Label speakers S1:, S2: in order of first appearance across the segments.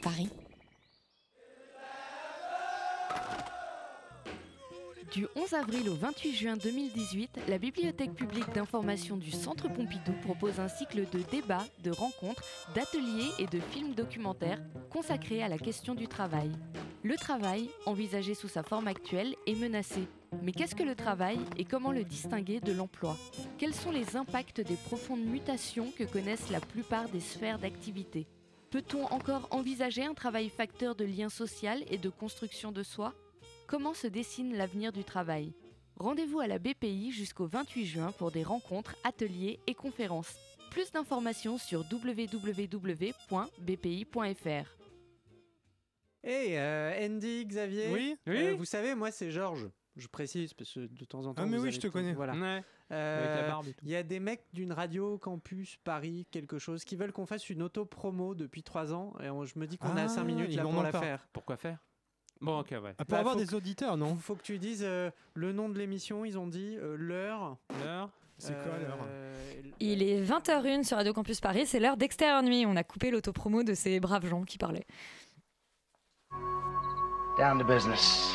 S1: Paris.
S2: Du 11 avril au 28 juin 2018, la Bibliothèque publique d'information du Centre Pompidou propose un cycle de débats, de rencontres, d'ateliers et de films documentaires consacrés à la question du travail. Le travail, envisagé sous sa forme actuelle, est menacé. Mais qu'est-ce que le travail et comment le distinguer de l'emploi? Quels sont les impacts des profondes mutations que connaissent la plupart des sphères d'activité? Peut-on encore envisager un travail facteur de lien social et de construction de soi? Comment se dessine l'avenir du travail? Rendez-vous à la BPI jusqu'au 28 juin pour des rencontres, ateliers et conférences. Plus d'informations sur www.bpi.fr.
S3: Hey, euh, Andy, Xavier.
S4: Oui,
S3: Euh, vous savez, moi, c'est Georges. Je précise parce que de temps en temps.
S4: Ah mais
S3: vous
S4: oui,
S3: avez
S4: je te connais.
S3: Voilà.
S4: Ouais.
S3: Euh. Il y a des mecs d'une radio campus Paris, quelque chose, qui veulent qu'on fasse une auto-promo depuis trois ans. Et on- je me dis qu'on a
S4: Ah,
S3: cinq minutes
S4: ils
S3: là pour la
S4: pas.
S3: faire.
S5: Pourquoi faire? Bon, ok, ouais.
S4: Ah, pour
S3: Bah,
S4: avoir des auditeurs, non?
S3: Faut que tu dises euh, le nom de l'émission, ils ont dit, euh, l'heure.
S5: L'heure?
S4: C'est quoi l'heure?
S3: Euh,
S6: Il est 20h01 sur Radio Campus Paris, c'est l'heure d'extérieur nuit. On a coupé l'autopromo de ces braves gens qui parlaient.
S7: Down to business.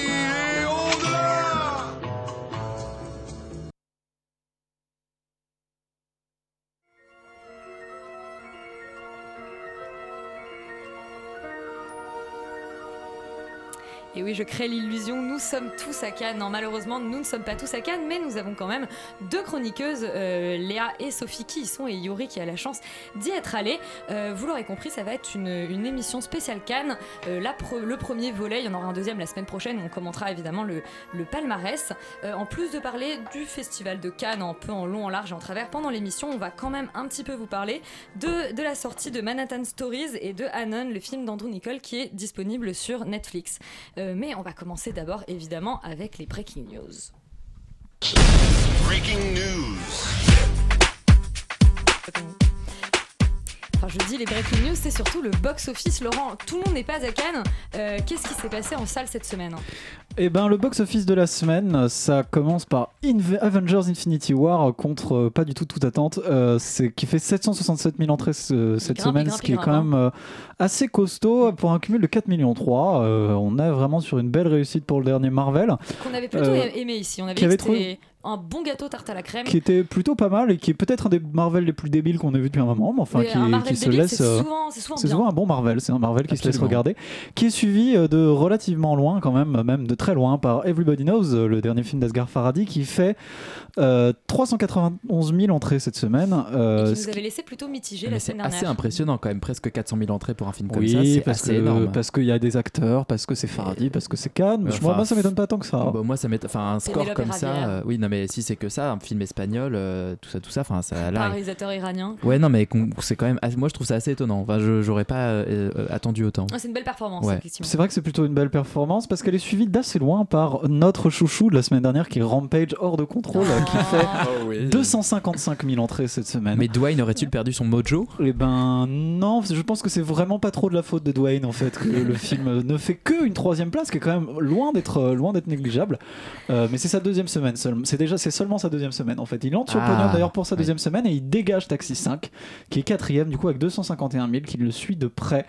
S6: Oui, je crée l'illusion, nous sommes tous à Cannes. Non, malheureusement, nous ne sommes pas tous à Cannes, mais nous avons quand même deux chroniqueuses, euh, Léa et Sophie, qui y sont, et Yuri qui a la chance d'y être allée. Euh, vous l'aurez compris, ça va être une, émission spéciale Cannes. Euh, le premier volet, il y en aura un deuxième la semaine prochaine, où on commentera évidemment le, palmarès. En plus de parler du festival de Cannes, un peu en long, en large et en travers, pendant l'émission, on va quand même un petit peu vous parler de, la sortie de Manhattan Stories et de Anon, le film d'Andrew Nicole, qui est disponible sur Netflix. Mais on va commencer d'abord évidemment avec les breaking news.
S8: Breaking news.
S6: Enfin, je dis les breaking news, c'est surtout le box-office. Laurent, tout le monde n'est pas à Cannes. Euh, Qu'est-ce qui s'est passé en salle cette semaine
S9: Eh ben, le box-office de la semaine, ça commence par Avengers Infinity War contre euh, pas du tout toute attente, euh, qui fait 767 000 entrées ce- cette
S6: grimpe,
S9: semaine,
S6: grimpe,
S9: ce qui est quand
S6: grimpe,
S9: même euh, assez costaud pour un cumul de 4 millions 3. on est vraiment sur une belle réussite pour le dernier Marvel,
S6: Qu'on avait plutôt aimé ici. On avait
S9: avait
S6: un bon gâteau tarte à la crème.
S9: qui était plutôt pas mal et qui est peut-être un des Marvel les plus débiles qu'on ait vu depuis un moment, mais enfin
S6: Mais
S9: qui,
S6: un Marvel
S9: qui se
S6: débile,
S9: laisse.
S6: c'est
S9: euh,
S6: souvent,
S9: un bon Marvel, c'est un Marvel qui se laisse regarder, qui est suivi euh, de relativement loin quand même, même de très loin par Everybody Knows, euh, le dernier film d'Asghar Farhadi, qui fait euh, 391 000 entrées cette semaine. euh,
S6: Et qui
S9: ce
S6: nous
S9: qui-
S6: avait laissé plutôt mitigé la
S5: Mais c'est
S6: semaine
S5: assez impressionnant quand même, presque 400 000 entrées pour un film comme
S9: oui,
S5: ça, c'est
S9: parce
S5: assez
S9: que
S5: énorme.
S9: parce qu'il y a des acteurs, parce que c'est Farhadi, parce que c'est Cannes. Moi, ça m'étonne pas tant que ça.
S5: Bah, moi, ça m'est, enfin, un score comme ça. Euh, oui, non, mais si c'est que ça, un film espagnol, euh, tout ça, tout ça, enfin, ça a
S6: Par un
S5: l'air.
S6: réalisateur iranien.
S5: Ouais, non, mais c'est quand même. Moi, je trouve ça assez étonnant. Enfin, je, j'aurais pas euh, euh, attendu autant.
S6: Ah, c'est une belle performance,
S5: Ouais.
S9: C'est vrai que c'est plutôt une belle performance parce qu'elle est suivie d'assez loin par notre chouchou de la semaine dernière qui est Rampage hors de contrôle,
S6: Oh.
S9: qui fait
S5: Oh, oui.
S9: 255 000 entrées cette semaine.
S5: Mais Dwayne aurait-il perdu son mojo?
S9: Eh ben non, je pense que c'est vraiment pas trop de la faute de Dwayne en fait que le film ne fait que une troisième place qui est quand même loin d'être loin d'être négligeable. Euh, mais c'est sa deuxième semaine seulement. C'est déjà c'est seulement sa deuxième semaine en fait. Il entre sur le
S5: Ah,
S9: podium d'ailleurs pour sa deuxième semaine et il dégage Taxi 5 qui est quatrième du coup avec 251 000 qui le suit de près.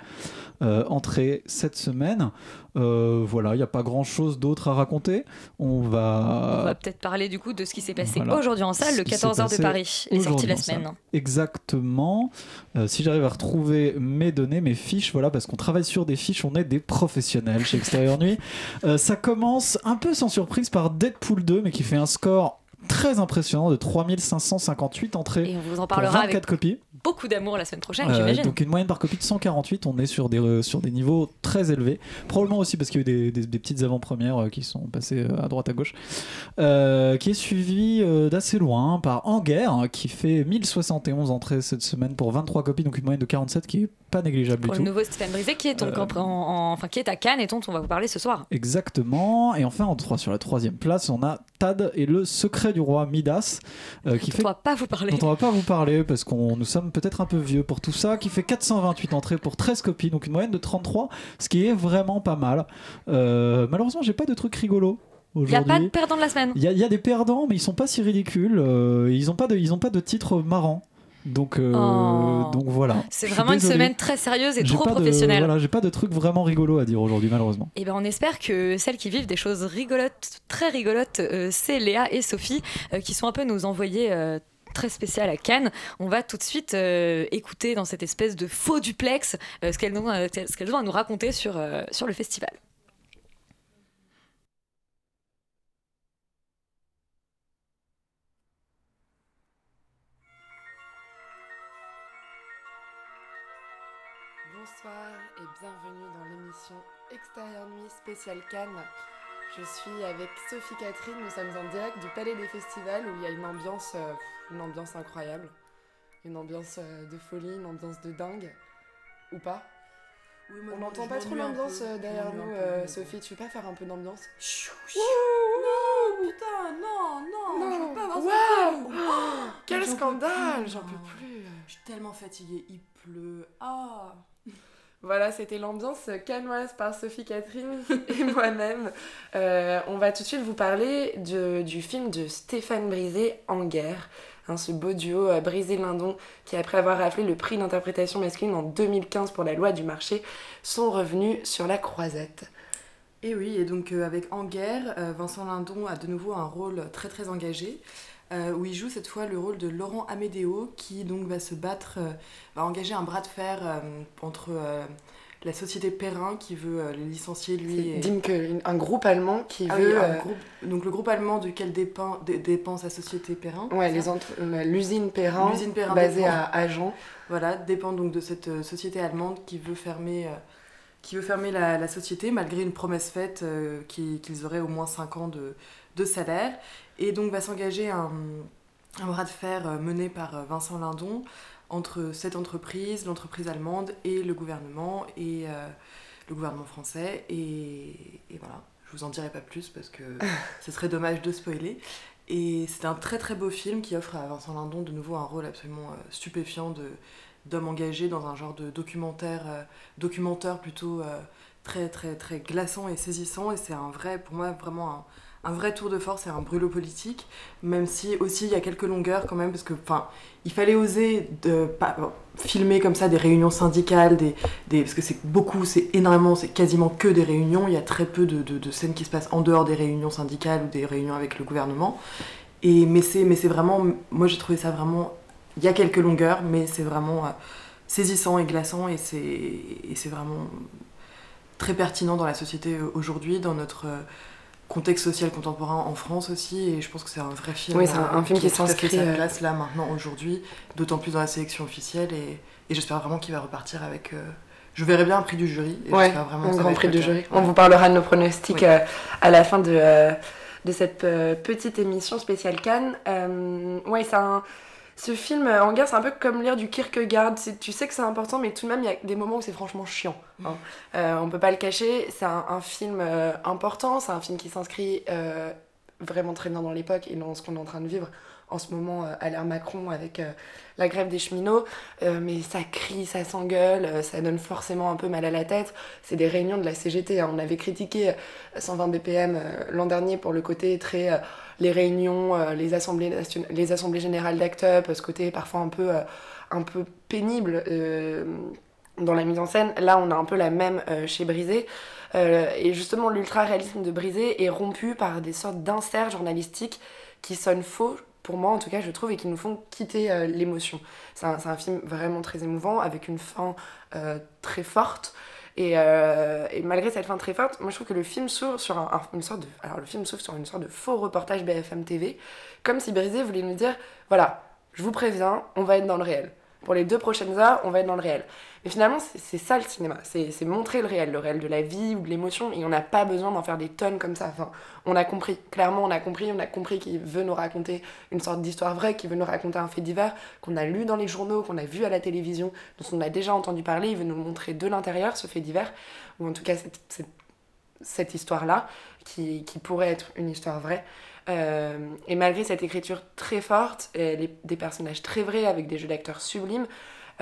S9: Euh, entrée cette semaine. Euh, voilà, il n'y a pas grand chose d'autre à raconter. On va.
S6: On va peut-être parler du coup de ce qui s'est passé
S9: Voilà.
S6: aujourd'hui en salle, le
S9: qui s'est
S6: 14h de Paris, les sorties de la semaine.
S9: Exactement. Euh, si j'arrive à retrouver mes données, mes fiches, voilà, parce qu'on travaille sur des fiches, on est des professionnels chez Extérieur Nuit. Ça commence un peu sans surprise par Deadpool 2, mais qui fait un score très impressionnant de 3558 entrées.
S6: Et on vous en
S9: pour
S6: parlera
S9: 24
S6: avec
S9: copies.
S6: Beaucoup d'amour la semaine prochaine,
S9: Euh,
S6: j'imagine.
S9: donc une moyenne par copie de 148, on est sur des, euh, sur des niveaux très élevés. Probablement aussi parce qu'il y a eu des, des- des petites avant-premières euh, qui sont passées à droite à gauche. Euh, qui est suivi d'assez loin par En Guerre, qui fait 1071 entrées cette semaine pour 23 copies, donc une moyenne de 47 qui est pas négligeable
S6: Pour
S9: du
S6: le
S9: tout.
S6: nouveau Stéphane Brisé qui est donc
S9: Euh,
S6: en- en- enfin qui est à Cannes et dont on va vous parler ce soir.
S9: Exactement. Et enfin, en trois, sur la troisième place, on a Tad et le secret du roi Midas, euh, qui
S6: Dont
S9: fait
S6: on va pas vous parler.
S9: dont on va pas vous parler parce qu'on nous sommes peut-être un peu vieux pour tout ça, qui fait 428 entrées pour 13 copies, donc une moyenne de 33, ce qui est vraiment pas mal. Euh, malheureusement, j'ai pas de truc rigolo
S6: Il n'y a pas de
S9: aujourd'hui.
S6: perdant de la semaine.
S9: Il y, a- il y a des perdants, mais ils sont pas si ridicules. euh, ils ont pas de, ils ont pas de titre marrant. Donc, euh,
S6: Oh.
S9: donc voilà.
S6: C'est vraiment une semaine très sérieuse et trop
S9: de-
S6: professionnelle.
S9: voilà, j'ai pas de truc vraiment rigolo à dire aujourd'hui, malheureusement.
S6: Et ben on espère que celles qui vivent des choses rigolotes, très rigolotes, euh, c'est Léa et Sophie, euh, qui sont un peu nos envoyés euh, très spéciales à Cannes. On va tout de suite euh, écouter dans cette espèce de faux duplex euh, ce qu'elles ont, euh, à nous raconter sur, sur le festival.
S1: Bonsoir et bienvenue dans l'émission Extérieur Nuit spéciale Cannes. Je suis avec Sophie Catherine, nous sommes en direct du Palais des Festivals où il y a une ambiance, euh, une ambiance incroyable. Une ambiance euh, de folie, une ambiance de dingue. Ou pas? On n'entend pas trop l'ambiance euh, derrière nous, euh, Sophie. Tu veux pas faire un peu d'ambiance?
S4: Non, putain, non, non,
S1: Non.
S4: je veux pas avoir.
S1: Oh, quel scandale, j'en peux plus.
S4: Je suis tellement fatiguée, il pleut. Ah
S1: Voilà, c'était l'ambiance canoise par Sophie Catherine et moi-même. Euh, on va tout de suite vous parler du film de Stéphane Brisé, En guerre. Hein, ce beau duo euh, Brisé-Lindon qui, après avoir raflé le prix d'interprétation masculine en 2015 pour la loi du marché, sont revenus sur la croisette.
S4: Et oui, et donc euh, avec En guerre, Vincent Lindon a de nouveau un rôle très très engagé, euh, où il joue cette fois le rôle de Laurent Amédéo, qui donc va se battre, euh, va engager un bras de fer euh, entre la société Perrin qui veut euh, le licencier lui et...
S1: Dimke, un groupe allemand qui
S4: Ah oui,
S1: veut...
S4: un groupe- donc le groupe allemand duquel dépend, dé- dépend sa société Perrin.
S1: ouais, les
S4: ça
S1: entre- l'usine Perrin,
S4: L'usine Perrin
S1: basée
S4: dépend.
S1: à Agen.
S4: Voilà, dépend donc de cette société allemande qui veut fermer, qui veut fermer la, la société malgré une promesse faite euh, qui- qu'ils auraient au moins 5 ans de, de salaire. Et donc va s'engager un, un bras de fer euh, mené par euh, Vincent Lindon entre cette entreprise, l'entreprise allemande et le gouvernement et euh, le gouvernement français. Et, et voilà, je vous en dirai pas plus parce que ce serait dommage de spoiler. Et c'est un très très beau film qui offre à Vincent Lindon de nouveau un rôle absolument stupéfiant de d'homme engagé dans un genre de documentaire, euh, documentaire plutôt euh, très très très glaçant et saisissant. Et c'est un vrai, pour moi, vraiment un, un vrai tour de force et un brûlot politique. Même si aussi il y a quelques longueurs quand même, parce que enfin, il fallait oser de pas, bon, filmer comme ça des réunions syndicales, des, des, parce que c'est beaucoup, c'est énormément, c'est quasiment que des réunions. Il y a très peu de, de, scènes qui se passent en dehors des réunions syndicales ou des réunions avec le gouvernement. Et, mais c'est vraiment, moi j'ai trouvé ça vraiment, il y a quelques longueurs, mais c'est vraiment euh, saisissant et glaçant et c'est vraiment très pertinent dans la société euh, aujourd'hui, dans notre euh, contexte social contemporain en France aussi. Et je pense que c'est un vrai film.
S1: Oui, c'est un- un film qui
S4: fait
S1: s'inscrit,
S4: sa
S1: euh,
S4: place là maintenant aujourd'hui, d'autant plus dans la sélection officielle et, et j'espère vraiment qu'il va repartir avec. euh, je verrai bien un prix du jury. Et
S1: Ouais,
S4: vraiment
S1: un grand prix du jury. On vous parlera de nos pronostics
S4: Oui.
S1: euh, à la fin de, euh, de cette petite émission spéciale Cannes. Ouais, c'est un... Ce film euh, en guerre, c'est un peu comme lire du Kierkegaard. Tu sais que c'est important, mais tout de même, il y a des moments où c'est franchement chiant. hein. Euh, on peut pas le cacher. C'est un, un film euh, important. C'est un film qui s'inscrit euh, vraiment très bien dans l'époque et dans ce qu'on est en train de vivre en ce moment euh, à l'ère Macron avec euh, la grève des cheminots. Euh, mais ça crie, ça s'engueule, ça donne forcément un peu mal à la tête. C'est des réunions de la CGT. hein. On avait critiqué euh, 120 BPM l'an dernier pour le côté très. les réunions, les, assemblées générales d'Act ce côté parfois un peu, pénible dans la mise en scène. Là, on a un peu la même chez Brisé. Et justement, l'ultra-réalisme de Brisé est rompu par des sortes d'inserts journalistiques qui sonnent faux, pour moi en tout cas, je trouve, et qui nous font quitter euh, l'émotion. C'est un, film vraiment très émouvant, avec une fin euh, très forte. Et, euh, et malgré cette fin très forte, moi je trouve que le film s'ouvre sur un- un- une sorte de. Alors le film sur une sorte de faux reportage BFM TV, comme si Brisé voulait nous dire voilà, je vous préviens, on va être dans le réel. Pour les deux prochaines heures, on va être dans le réel. Mais finalement, c'est ça le cinéma. C'est montrer le réel, le réel de la vie ou de l'émotion. Et on n'a pas besoin d'en faire des tonnes comme ça. On a compris. Clairement, on a compris. On a compris qu'il veut nous raconter une sorte d'histoire vraie, qu'il veut nous raconter un fait divers qu'on a lu dans les journaux, qu'on a vu à la télévision, dont on a déjà entendu parler. Il veut nous montrer de l'intérieur, ce fait divers. Ou en tout cas, cette, histoire-là, qui, pourrait être une histoire vraie. Euh, et malgré cette écriture très forte, des personnages très vrais avec des jeux d'acteurs sublimes,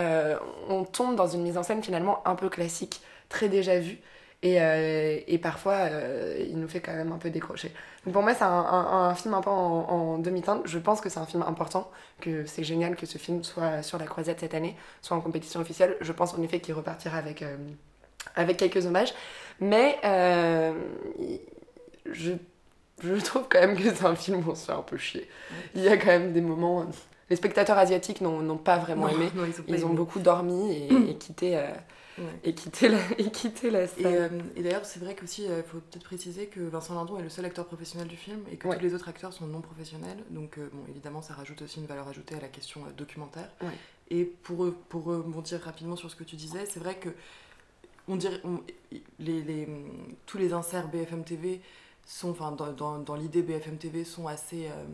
S1: euh, on tombe dans une mise en scène finalement un peu classique, très déjà vue. Et, euh, et parfois, euh, il nous fait quand même un peu décrocher. Donc pour moi, c'est un, film un peu en, demi-teinte. Je pense que c'est un film important, que c'est génial que ce film soit sur la croisette cette année, soit en compétition officielle. Je pense en effet qu'il repartira avec, avec quelques hommages. Mais je, je trouve quand même que c'est un film où on se fait un peu chier. Il y a quand même des moments... Les spectateurs asiatiques n'ont pas vraiment
S4: Non,
S1: aimé.
S4: non, ils ont
S1: ils beaucoup dormi et, et quitté, euh,
S4: Ouais.
S1: et quitté la, et quitté la
S4: Et,
S1: salle.
S4: euh, et d'ailleurs, c'est vrai qu'aussi, il faut peut-être préciser que Vincent Lindon est le seul acteur professionnel du film et que
S1: Ouais.
S4: tous les autres acteurs sont non professionnels. Donc, euh, bon, évidemment, ça rajoute aussi une valeur ajoutée à la question euh, documentaire.
S1: Ouais.
S4: Et pour, pour rebondir rapidement sur ce que tu disais, c'est vrai que on dirait, on- les, les- tous les inserts BFM TV sont, enfin, dans, dans, dans l'idée BFM TV, sont assez euh,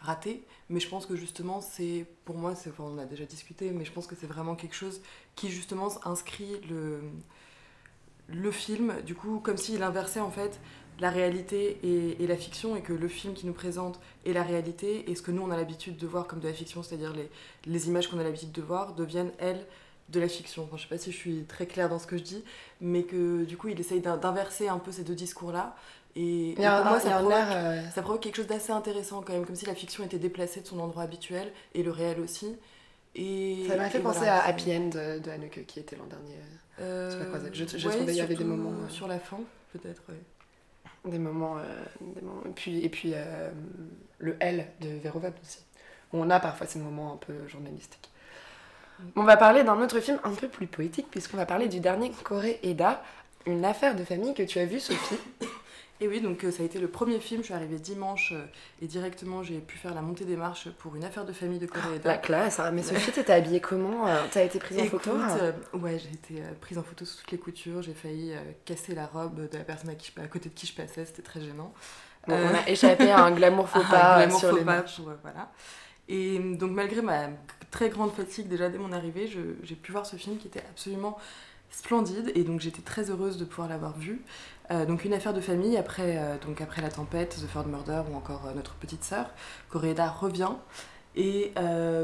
S4: ratés. Mais je pense que justement, c'est, pour moi, c'est, enfin, on a déjà discuté, mais je pense que c'est vraiment quelque chose qui justement inscrit le, film, du coup, comme s'il inversait en fait la réalité et, et la fiction, et que le film qui nous présente est la réalité, et ce que nous on a l'habitude de voir comme de la fiction, c'est-à-dire les, images qu'on a l'habitude de voir, deviennent elles de la fiction. Enfin, je sais pas si je suis très claire dans ce que je dis, mais que du coup il essaye d'in- d'inverser un peu ces deux discours-là. Et, et moi, ça provoque,
S1: air, euh,
S4: ça provoque quelque chose d'assez intéressant quand même, comme si la fiction était déplacée de son endroit habituel, et le réel aussi. Et,
S1: Ça m'a fait penser
S4: voilà,
S1: à Happy End de, de Haneke qui était l'an dernier euh, sur la croisette. Je, je
S4: ouais,
S1: trouvais qu'il y avait des moments. euh,
S4: Sur la fin, peut-être, ouais.
S1: Des moments. euh, des moments- Et puis, et puis euh, le L de Verhoeven aussi. Où on a parfois ces moments un peu journalistiques. On va parler d'un autre film un peu plus poétique, puisqu'on va parler du dernier Corée Eda, une affaire de famille que tu as vu, Sophie.
S4: Et oui, donc euh, ça a été le premier film. Je suis arrivée dimanche euh, et directement j'ai pu faire la montée des marches pour une affaire de famille de Corée.
S1: La classe, hein. mais Sophie, t'étais habillée comment euh, T'as été prise en
S4: Écoute,
S1: photo
S4: Ouais, j'ai été prise en photo sous toutes les coutures. J'ai failli casser la robe de la personne à, qui je- à côté de qui je passais. C'était très gênant.
S1: Bon, on a échappé à un glamour faux
S4: un
S1: pas
S4: glamour
S1: sur
S4: faux
S1: les
S4: pas pour, voilà. Et donc malgré ma très grande fatigue déjà dès mon arrivée, j'ai pu voir ce film qui était absolument splendide et donc j'étais très heureuse de pouvoir l'avoir vu. Euh, donc une affaire de famille après, euh, donc après la tempête, The Third Murder ou encore euh, notre petite sœur, Coréda revient. Et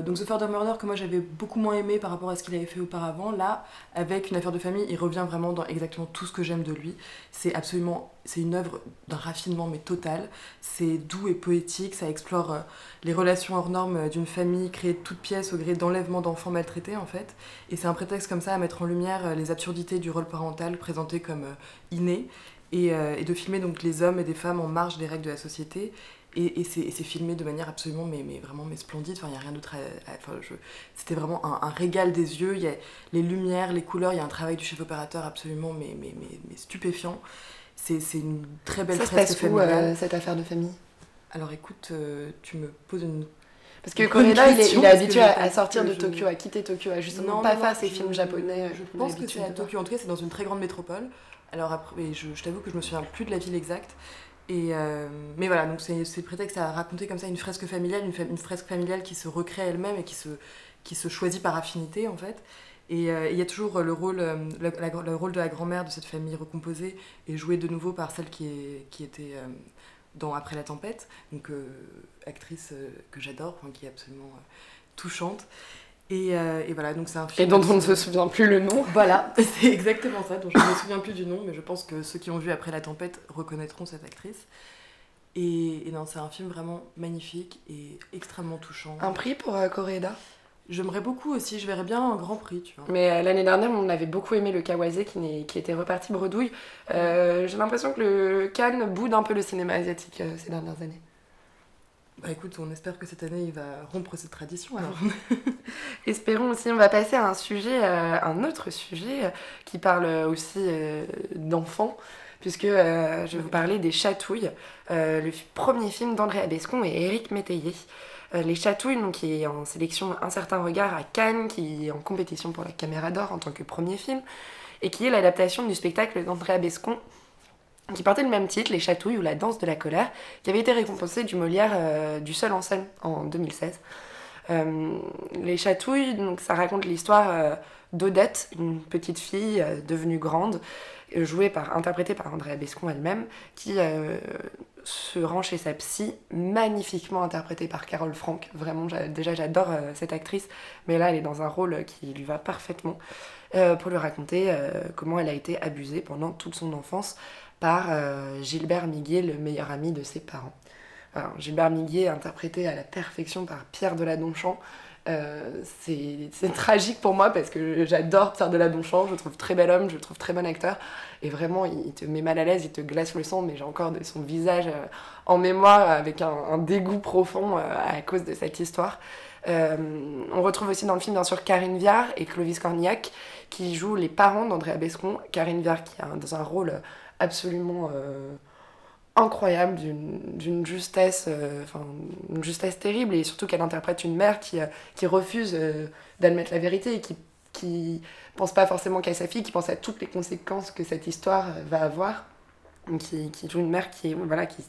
S4: donc The Third Murder que moi j'avais beaucoup moins aimé par rapport à ce qu'il avait fait auparavant, là avec une affaire de famille, il revient vraiment dans exactement tout ce que j'aime de lui. C'est absolument, c'est une œuvre d'un raffinement mais total. C'est doux et poétique, ça explore les relations hors normes d'une famille créée de toutes pièces au gré d'enlèvement d'enfants maltraités en fait. Et c'est un prétexte comme ça à mettre en lumière les absurdités du rôle parental présenté comme inné et, euh, et de filmer donc les hommes et des femmes en marge des règles de la société. Et, et c'est filmé de manière absolument mais, mais vraiment mais splendide. Enfin, il n'y a rien d'autre enfin, je- C'était vraiment un, un régal des yeux. Il y a les lumières, les couleurs, il y a un travail du chef opérateur absolument mais, mais, mais, mais stupéfiant. C'est une très belle
S1: Ça se passe où, euh, cette affaire de famille?
S4: Alors écoute, euh, tu me poses une.
S1: Parce que Coréda, il est, il habitué
S4: je
S1: à, sortir de
S4: je-
S1: Tokyo, à quitter Tokyo, à justement
S4: Non,
S1: pas
S4: non,
S1: faire
S4: je-
S1: films japonais.
S4: Je
S1: a
S4: pense que c'est à. Tokyo. En tout cas, c'est dans une très grande métropole. Alors je, t'avoue que je me souviens plus de la ville exacte. Et euh, mais voilà, donc c'est c'est prétexte à raconter comme ça une fresque familiale, une, fresque familiale qui se recrée elle-même et qui se, choisit par affinité en fait. Et euh, il y a toujours le rôle, euh, le, le rôle de la grand-mère de cette famille recomposée est joué de nouveau par celle qui, était dans Après la tempête, donc actrice que j'adore, qui est absolument touchante. Et, euh, et voilà, donc c'est un film.
S1: Et dont on ne se souvient plus le nom.
S4: Voilà, c'est exactement ça, dont je ne me souviens plus du nom, mais je pense que ceux qui ont vu Après la tempête reconnaîtront cette actrice. Et, et non, c'est un film vraiment magnifique et extrêmement touchant.
S1: Un prix pour euh, Coréda
S4: J'aimerais beaucoup aussi, je verrais bien un grand prix, tu vois.
S1: Mais euh, l'année dernière, on avait beaucoup aimé le Kawase qui, n'est- qui était reparti bredouille. Euh, J'ai l'impression que le Cannes boude un peu le cinéma asiatique ces dernières années.
S4: Bah écoute, on espère que cette année il va rompre cette tradition
S1: espérons aussi. On va passer à un euh, autre sujet euh, qui parle aussi euh, d'enfants, puisque je vais vous parler des Chatouilles, le premier film d'André Bescon et Éric Métayer. Les Chatouilles, donc, qui est en sélection Un certain regard à Cannes, qui est en compétition pour la Caméra d'Or en tant que premier film, et qui est l'adaptation du spectacle d'André Bescon qui portait le même titre, Les Chatouilles ou La danse de la colère, qui avait été récompensé du Molière euh, du seul en scène en 2016. Euh, les Chatouilles, donc, ça raconte l'histoire euh, d'Odette, une petite fille devenue grande, jouée par, interprétée par Andrea Bescon elle-même, qui se rend chez sa psy, magnifiquement interprétée par Carole Franck. Vraiment, déjà j'adore cette actrice, mais là elle est dans un rôle qui lui va parfaitement, pour lui raconter comment elle a été abusée pendant toute son enfance par euh, Gilbert Miguet, le meilleur ami de ses parents. Gilbert Miguet, interprété à la perfection par Pierre Deladonchamp, euh, c'est tragique pour moi parce que j'adore Pierre Deladonchamp, je le trouve très bel homme, je le trouve très bon acteur, et vraiment il te met mal à l'aise, il te glace le sang, mais j'ai encore de son visage euh, en mémoire avec un, dégoût profond euh, à cause de cette histoire. On retrouve aussi dans le film bien sûr Karine Viard et Clovis Cornillac qui jouent les parents d'Andrea Bescon. Karine Viard qui a dans un rôle absolument euh, incroyable, d'une justesse, euh, justesse terrible, et surtout qu'elle interprète une mère qui, euh, qui refuse d'admettre la vérité et qui, qui pense pas forcément qu'à sa fille, qui pense à toutes les conséquences que cette histoire va avoir, qui, qui joue une mère qui, voilà, qui,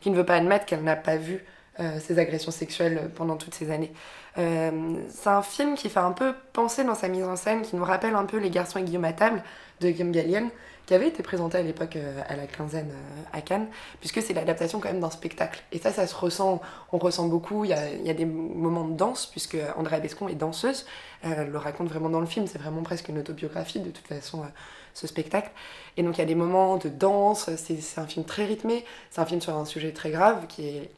S1: qui ne veut pas admettre qu'elle n'a pas vu euh, ces agressions sexuelles pendant toutes ces années. C'est un film qui fait un peu penser dans sa mise en scène, qui nous rappelle un peu Les garçons et Guillaume à table de Guillaume Gallienne, qui avait été présenté à l'époque euh, à la quinzaine euh, à Cannes, puisque c'est l'adaptation quand même d'un spectacle. Et ça, ça se ressent, on ressent beaucoup, il y a, y a des moments de danse, puisque Andrea Bescon est danseuse, Euh, elle le raconte vraiment dans le film, c'est vraiment presque une autobiographie de toute façon, ce spectacle. Et donc il y a des moments de danse, c'est un film très rythmé, c'est un film sur un sujet très grave, qui est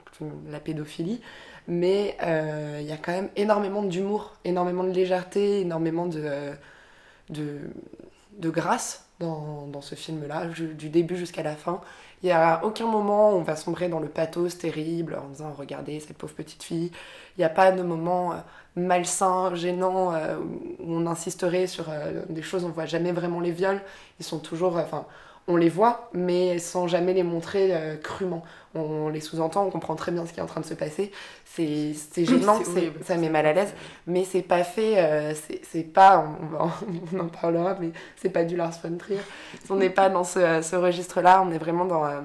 S1: la pédophilie, mais il y a quand même énormément d'humour, énormément de légèreté, énormément de, de grâce dans, dans ce film-là, du début jusqu'à la fin. Il n'y a aucun moment où on va sombrer dans le pathos terrible en disant regardez cette pauvre petite fille. Il n'y a pas de moment euh, malsain, gênant, euh, où on insisterait sur euh, des choses, on voit jamais vraiment les viols. Ils sont toujours, enfin, on les voit, mais sans jamais les montrer euh, crûment. On les sous-entend, on comprend très bien ce qui est en train de se passer. C'est gênant, ça met mal à l'aise, mais c'est pas fait, euh, c'est- pas, on, en- on en parlera, mais c'est pas du Lars von Trier. On n'est pas dans ce, ce registre-là, on est vraiment dans, euh,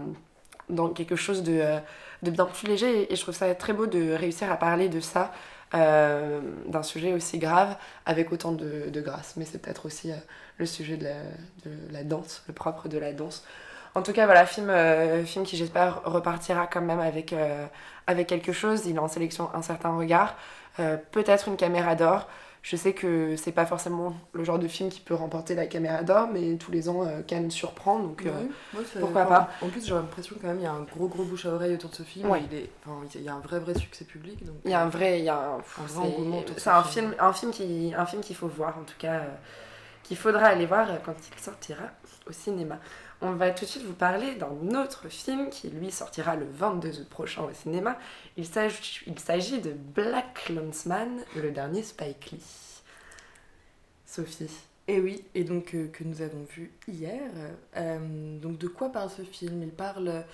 S1: dans quelque chose de, de bien plus léger, et je trouve ça très beau de réussir à parler de ça, d'un sujet aussi grave, avec autant de, de grâce. Mais c'est peut-être aussi le sujet de la, de la danse, le propre de la danse. En tout cas, voilà, film, euh, film qui j'espère repartira quand même avec, euh, avec quelque chose. Il est en sélection un certain regard, euh, peut-être une caméra d'or. Je sais que c'est pas forcément le genre de film qui peut remporter la caméra d'or, mais tous les ans, Cannes surprend, donc
S4: Ouais, moi,
S1: pourquoi pas.
S4: En plus, j'ai l'impression quand même il y a un gros gros bouche à oreille autour de ce film.
S1: Ouais.
S4: Il, est, enfin, il y a un vrai vrai succès public. Donc,
S1: Il y a un vrai, il y a un, c'est-
S4: ce
S1: un
S4: film.
S1: film, un film qui, un film qu'il faut voir en tout cas, qu'il faudra aller voir quand il sortira au cinéma. On va tout de suite vous parler d'un autre film qui lui sortira le 22 août prochain au cinéma. Il s'agit, de Black Landsman, le dernier Spike Lee. Sophie.
S4: Et oui, et donc euh, que nous avons vu hier. Euh, donc de quoi parle ce film? Il parle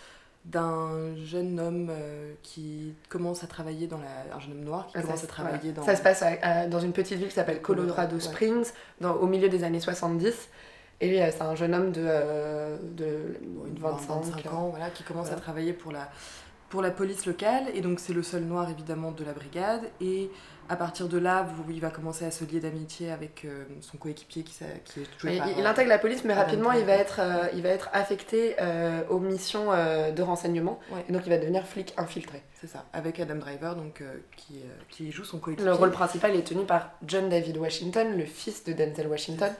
S4: d'un jeune homme euh, qui commence à travailler dans la... Un jeune homme noir qui
S1: Ah,
S4: commence
S1: ça,
S4: à travailler dans...
S1: Ça se passe à- à- dans une petite ville qui s'appelle Colorado
S4: ouais.
S1: Springs, dans- au milieu des années 70. Et euh, c'est un jeune homme de, euh, de
S4: une
S1: 25,
S4: 25 ans, voilà, qui commence
S1: voilà.
S4: à travailler pour la, pour la police locale. Et donc, c'est le seul noir, évidemment, de la brigade. Et à partir de là, vous- il va commencer à se lier d'amitié avec euh, son coéquipier qui, qui est joué
S1: Il,
S4: par,
S1: il intègre la police, mais rapidement, il va être, euh, il va être affecté euh, aux missions de renseignement.
S4: Ouais.
S1: Et donc, il va devenir flic infiltré.
S4: C'est ça, avec Adam Driver, donc, qui, qui joue son coéquipier.
S1: Le rôle principal est tenu par John David Washington, le fils de Denzel Washington.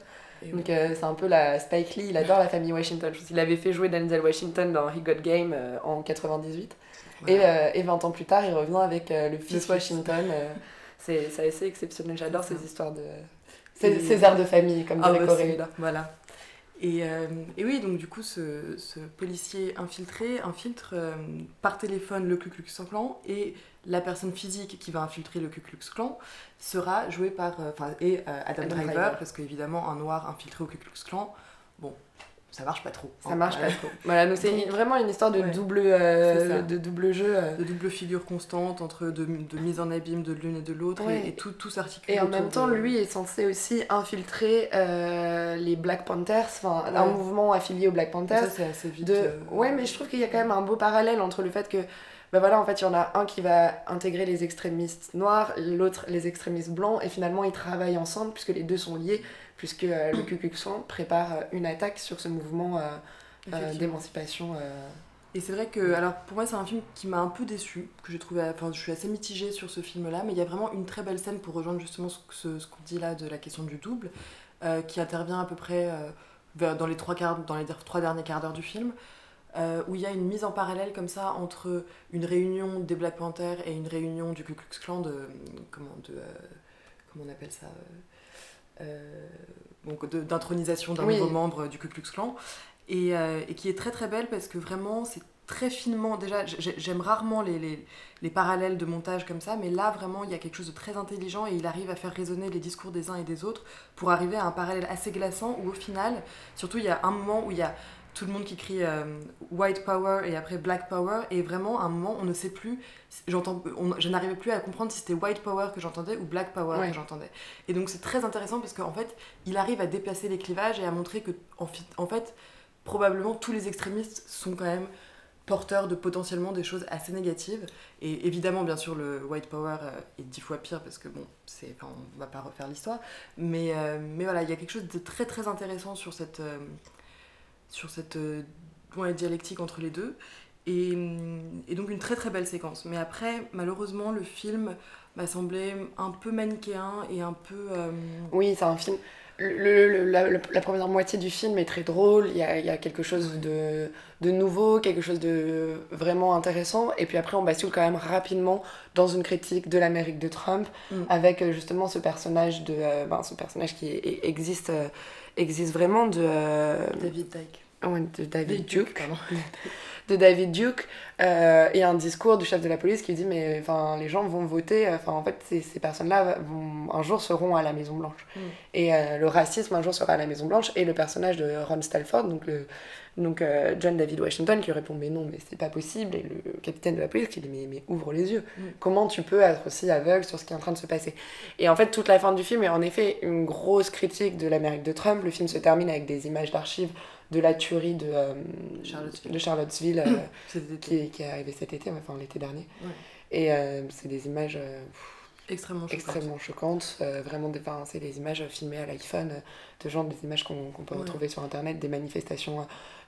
S4: Et
S1: Donc, euh, c'est un peu la Spike Lee, il adore la famille Washington. Je pense qu'il avait fait jouer Denzel Washington dans He Got Game euh, en 98. Et,
S4: Voilà.
S1: euh, et 20 ans plus tard, il revient avec euh, le fils. Washington. euh, c'est assez exceptionnel. J'adore ces histoires de. Ces, ces airs de famille, comme
S4: Ah
S1: dirait
S4: bah, c'est- Voilà. Et, euh, et oui, donc du coup, ce, ce policier infiltré infiltre euh, par téléphone le Ku Klux Klan et la personne physique qui va infiltrer le Ku Klux Klan sera jouée par. euh, Enfin, et Adam,
S1: Adam
S4: Driver,
S1: Driver.
S4: parce qu'évidemment, un noir infiltré au Ku Klux Klan, bon, ça marche pas trop.
S1: Ça
S4: hein.
S1: marche pas trop. Voilà, donc c'est vraiment une histoire de
S4: ouais.
S1: double, euh, de double jeu. euh.
S4: de double figure constante entre de, de mise en abîme de l'une et de l'autre
S1: Ouais.
S4: et, et tout, tout s'articule.
S1: Et en même temps,
S4: de-
S1: lui est censé aussi infiltrer euh, les Black Panthers, enfin un mouvement affilié aux Black Panthers.
S4: Ça, c'est assez vite.
S1: de...
S4: euh,
S1: Ouais, mais je trouve qu'il y a quand même un beau parallèle entre le fait que, bah voilà, en fait, il y en a un qui va intégrer les extrémistes noirs, l'autre les extrémistes blancs, et finalement ils travaillent ensemble puisque les deux sont liés, puisque euh, le Ku Klux Klan prépare euh, une attaque sur ce mouvement euh, d'émancipation.
S4: Et c'est vrai que, alors pour moi, c'est un film qui m'a un peu déçu, que j'ai trouvé, enfin, je suis assez mitigée sur ce film-là, mais il y a vraiment une très belle scène pour rejoindre justement ce, ce- ce qu'on dit là de la question du double, euh, qui intervient à peu près euh, dans les trois quarts, dans les trois derniers quarts d'heure du film, euh, où il y a une mise en parallèle comme ça entre une réunion des Black Panthers et une réunion du Ku Klux Klan de, comment, de, comment on appelle ça, donc de- d'intronisation d'un
S1: Oui.
S4: nouveau membre du Ku Klux Klan et, euh, et qui est très très belle parce que vraiment c'est très finement déjà j'ai- j'aime rarement les, les, les parallèles de montage comme ça mais là vraiment il y a quelque chose de très intelligent et il arrive à faire résonner les discours des uns et des autres pour arriver à un parallèle assez glaçant où au final surtout il y a un moment où il y a tout le monde qui crie euh, white power et après black power. Et vraiment à un moment on ne sait plus j'entends je n'arrivais plus à comprendre si c'était white power que j'entendais ou black power
S1: Ouais.
S4: que j'entendais. Et donc c'est très intéressant parce qu'en fait il arrive à déplacer les clivages et à montrer que en, fait probablement tous les extrémistes sont quand même porteurs de potentiellement des choses assez négatives. Et évidemment bien sûr le white power euh, est dix fois pire parce que bon c'est enfin, on va pas refaire l'histoire. Mais euh, mais voilà il y a quelque chose de très très intéressant sur cette euh, sur cette euh, ouais, dialectique entre les deux et, hum, et donc une très très belle séquence mais après malheureusement le film m'a semblé un peu manichéen et un peu euh,
S1: Oui, c'est un film. Le, le- la, première moitié du film est très drôle, il y a, il y a quelque chose de, de nouveau, quelque chose de vraiment intéressant, et puis après on bascule quand même rapidement dans une critique de l'Amérique de Trump,
S4: Mm.
S1: avec euh, justement ce personnage, de, euh, ben, ce personnage qui existe, euh, existe vraiment de... euh,
S4: David Dyke
S1: ouais, de David Duke.
S4: pardon.
S1: de David Duke euh, et un discours du chef de la police qui dit mais enfin les gens vont voter enfin en fait ces, ces personnes-là vont un jour seront à la Maison Blanche
S4: Mm.
S1: et euh, le racisme un jour sera à la Maison Blanche et le personnage de Ron Stalford donc le donc euh, John David Washington qui répond mais non mais c'est pas possible et le capitaine de la police qui dit mais, mais ouvre les yeux
S4: Mm.
S1: comment tu peux être aussi aveugle sur ce qui est en train de se passer? Et en fait toute la fin du film est en effet une grosse critique de l'Amérique de Trump le film se termine avec des images d'archives de la tuerie de, euh,
S4: Charlottesville.
S1: de Charlottesville euh, qui, est- qui est arrivé cet été, enfin l'été dernier.
S4: Ouais.
S1: Et c'est des images
S4: extrêmement choquantes.
S1: extrêmement choquantes, euh, vraiment des, enfin, c'est des images filmées à l'iPhone, euh, de genre des images qu'on peut
S4: Ouais.
S1: retrouver sur internet, des manifestations euh,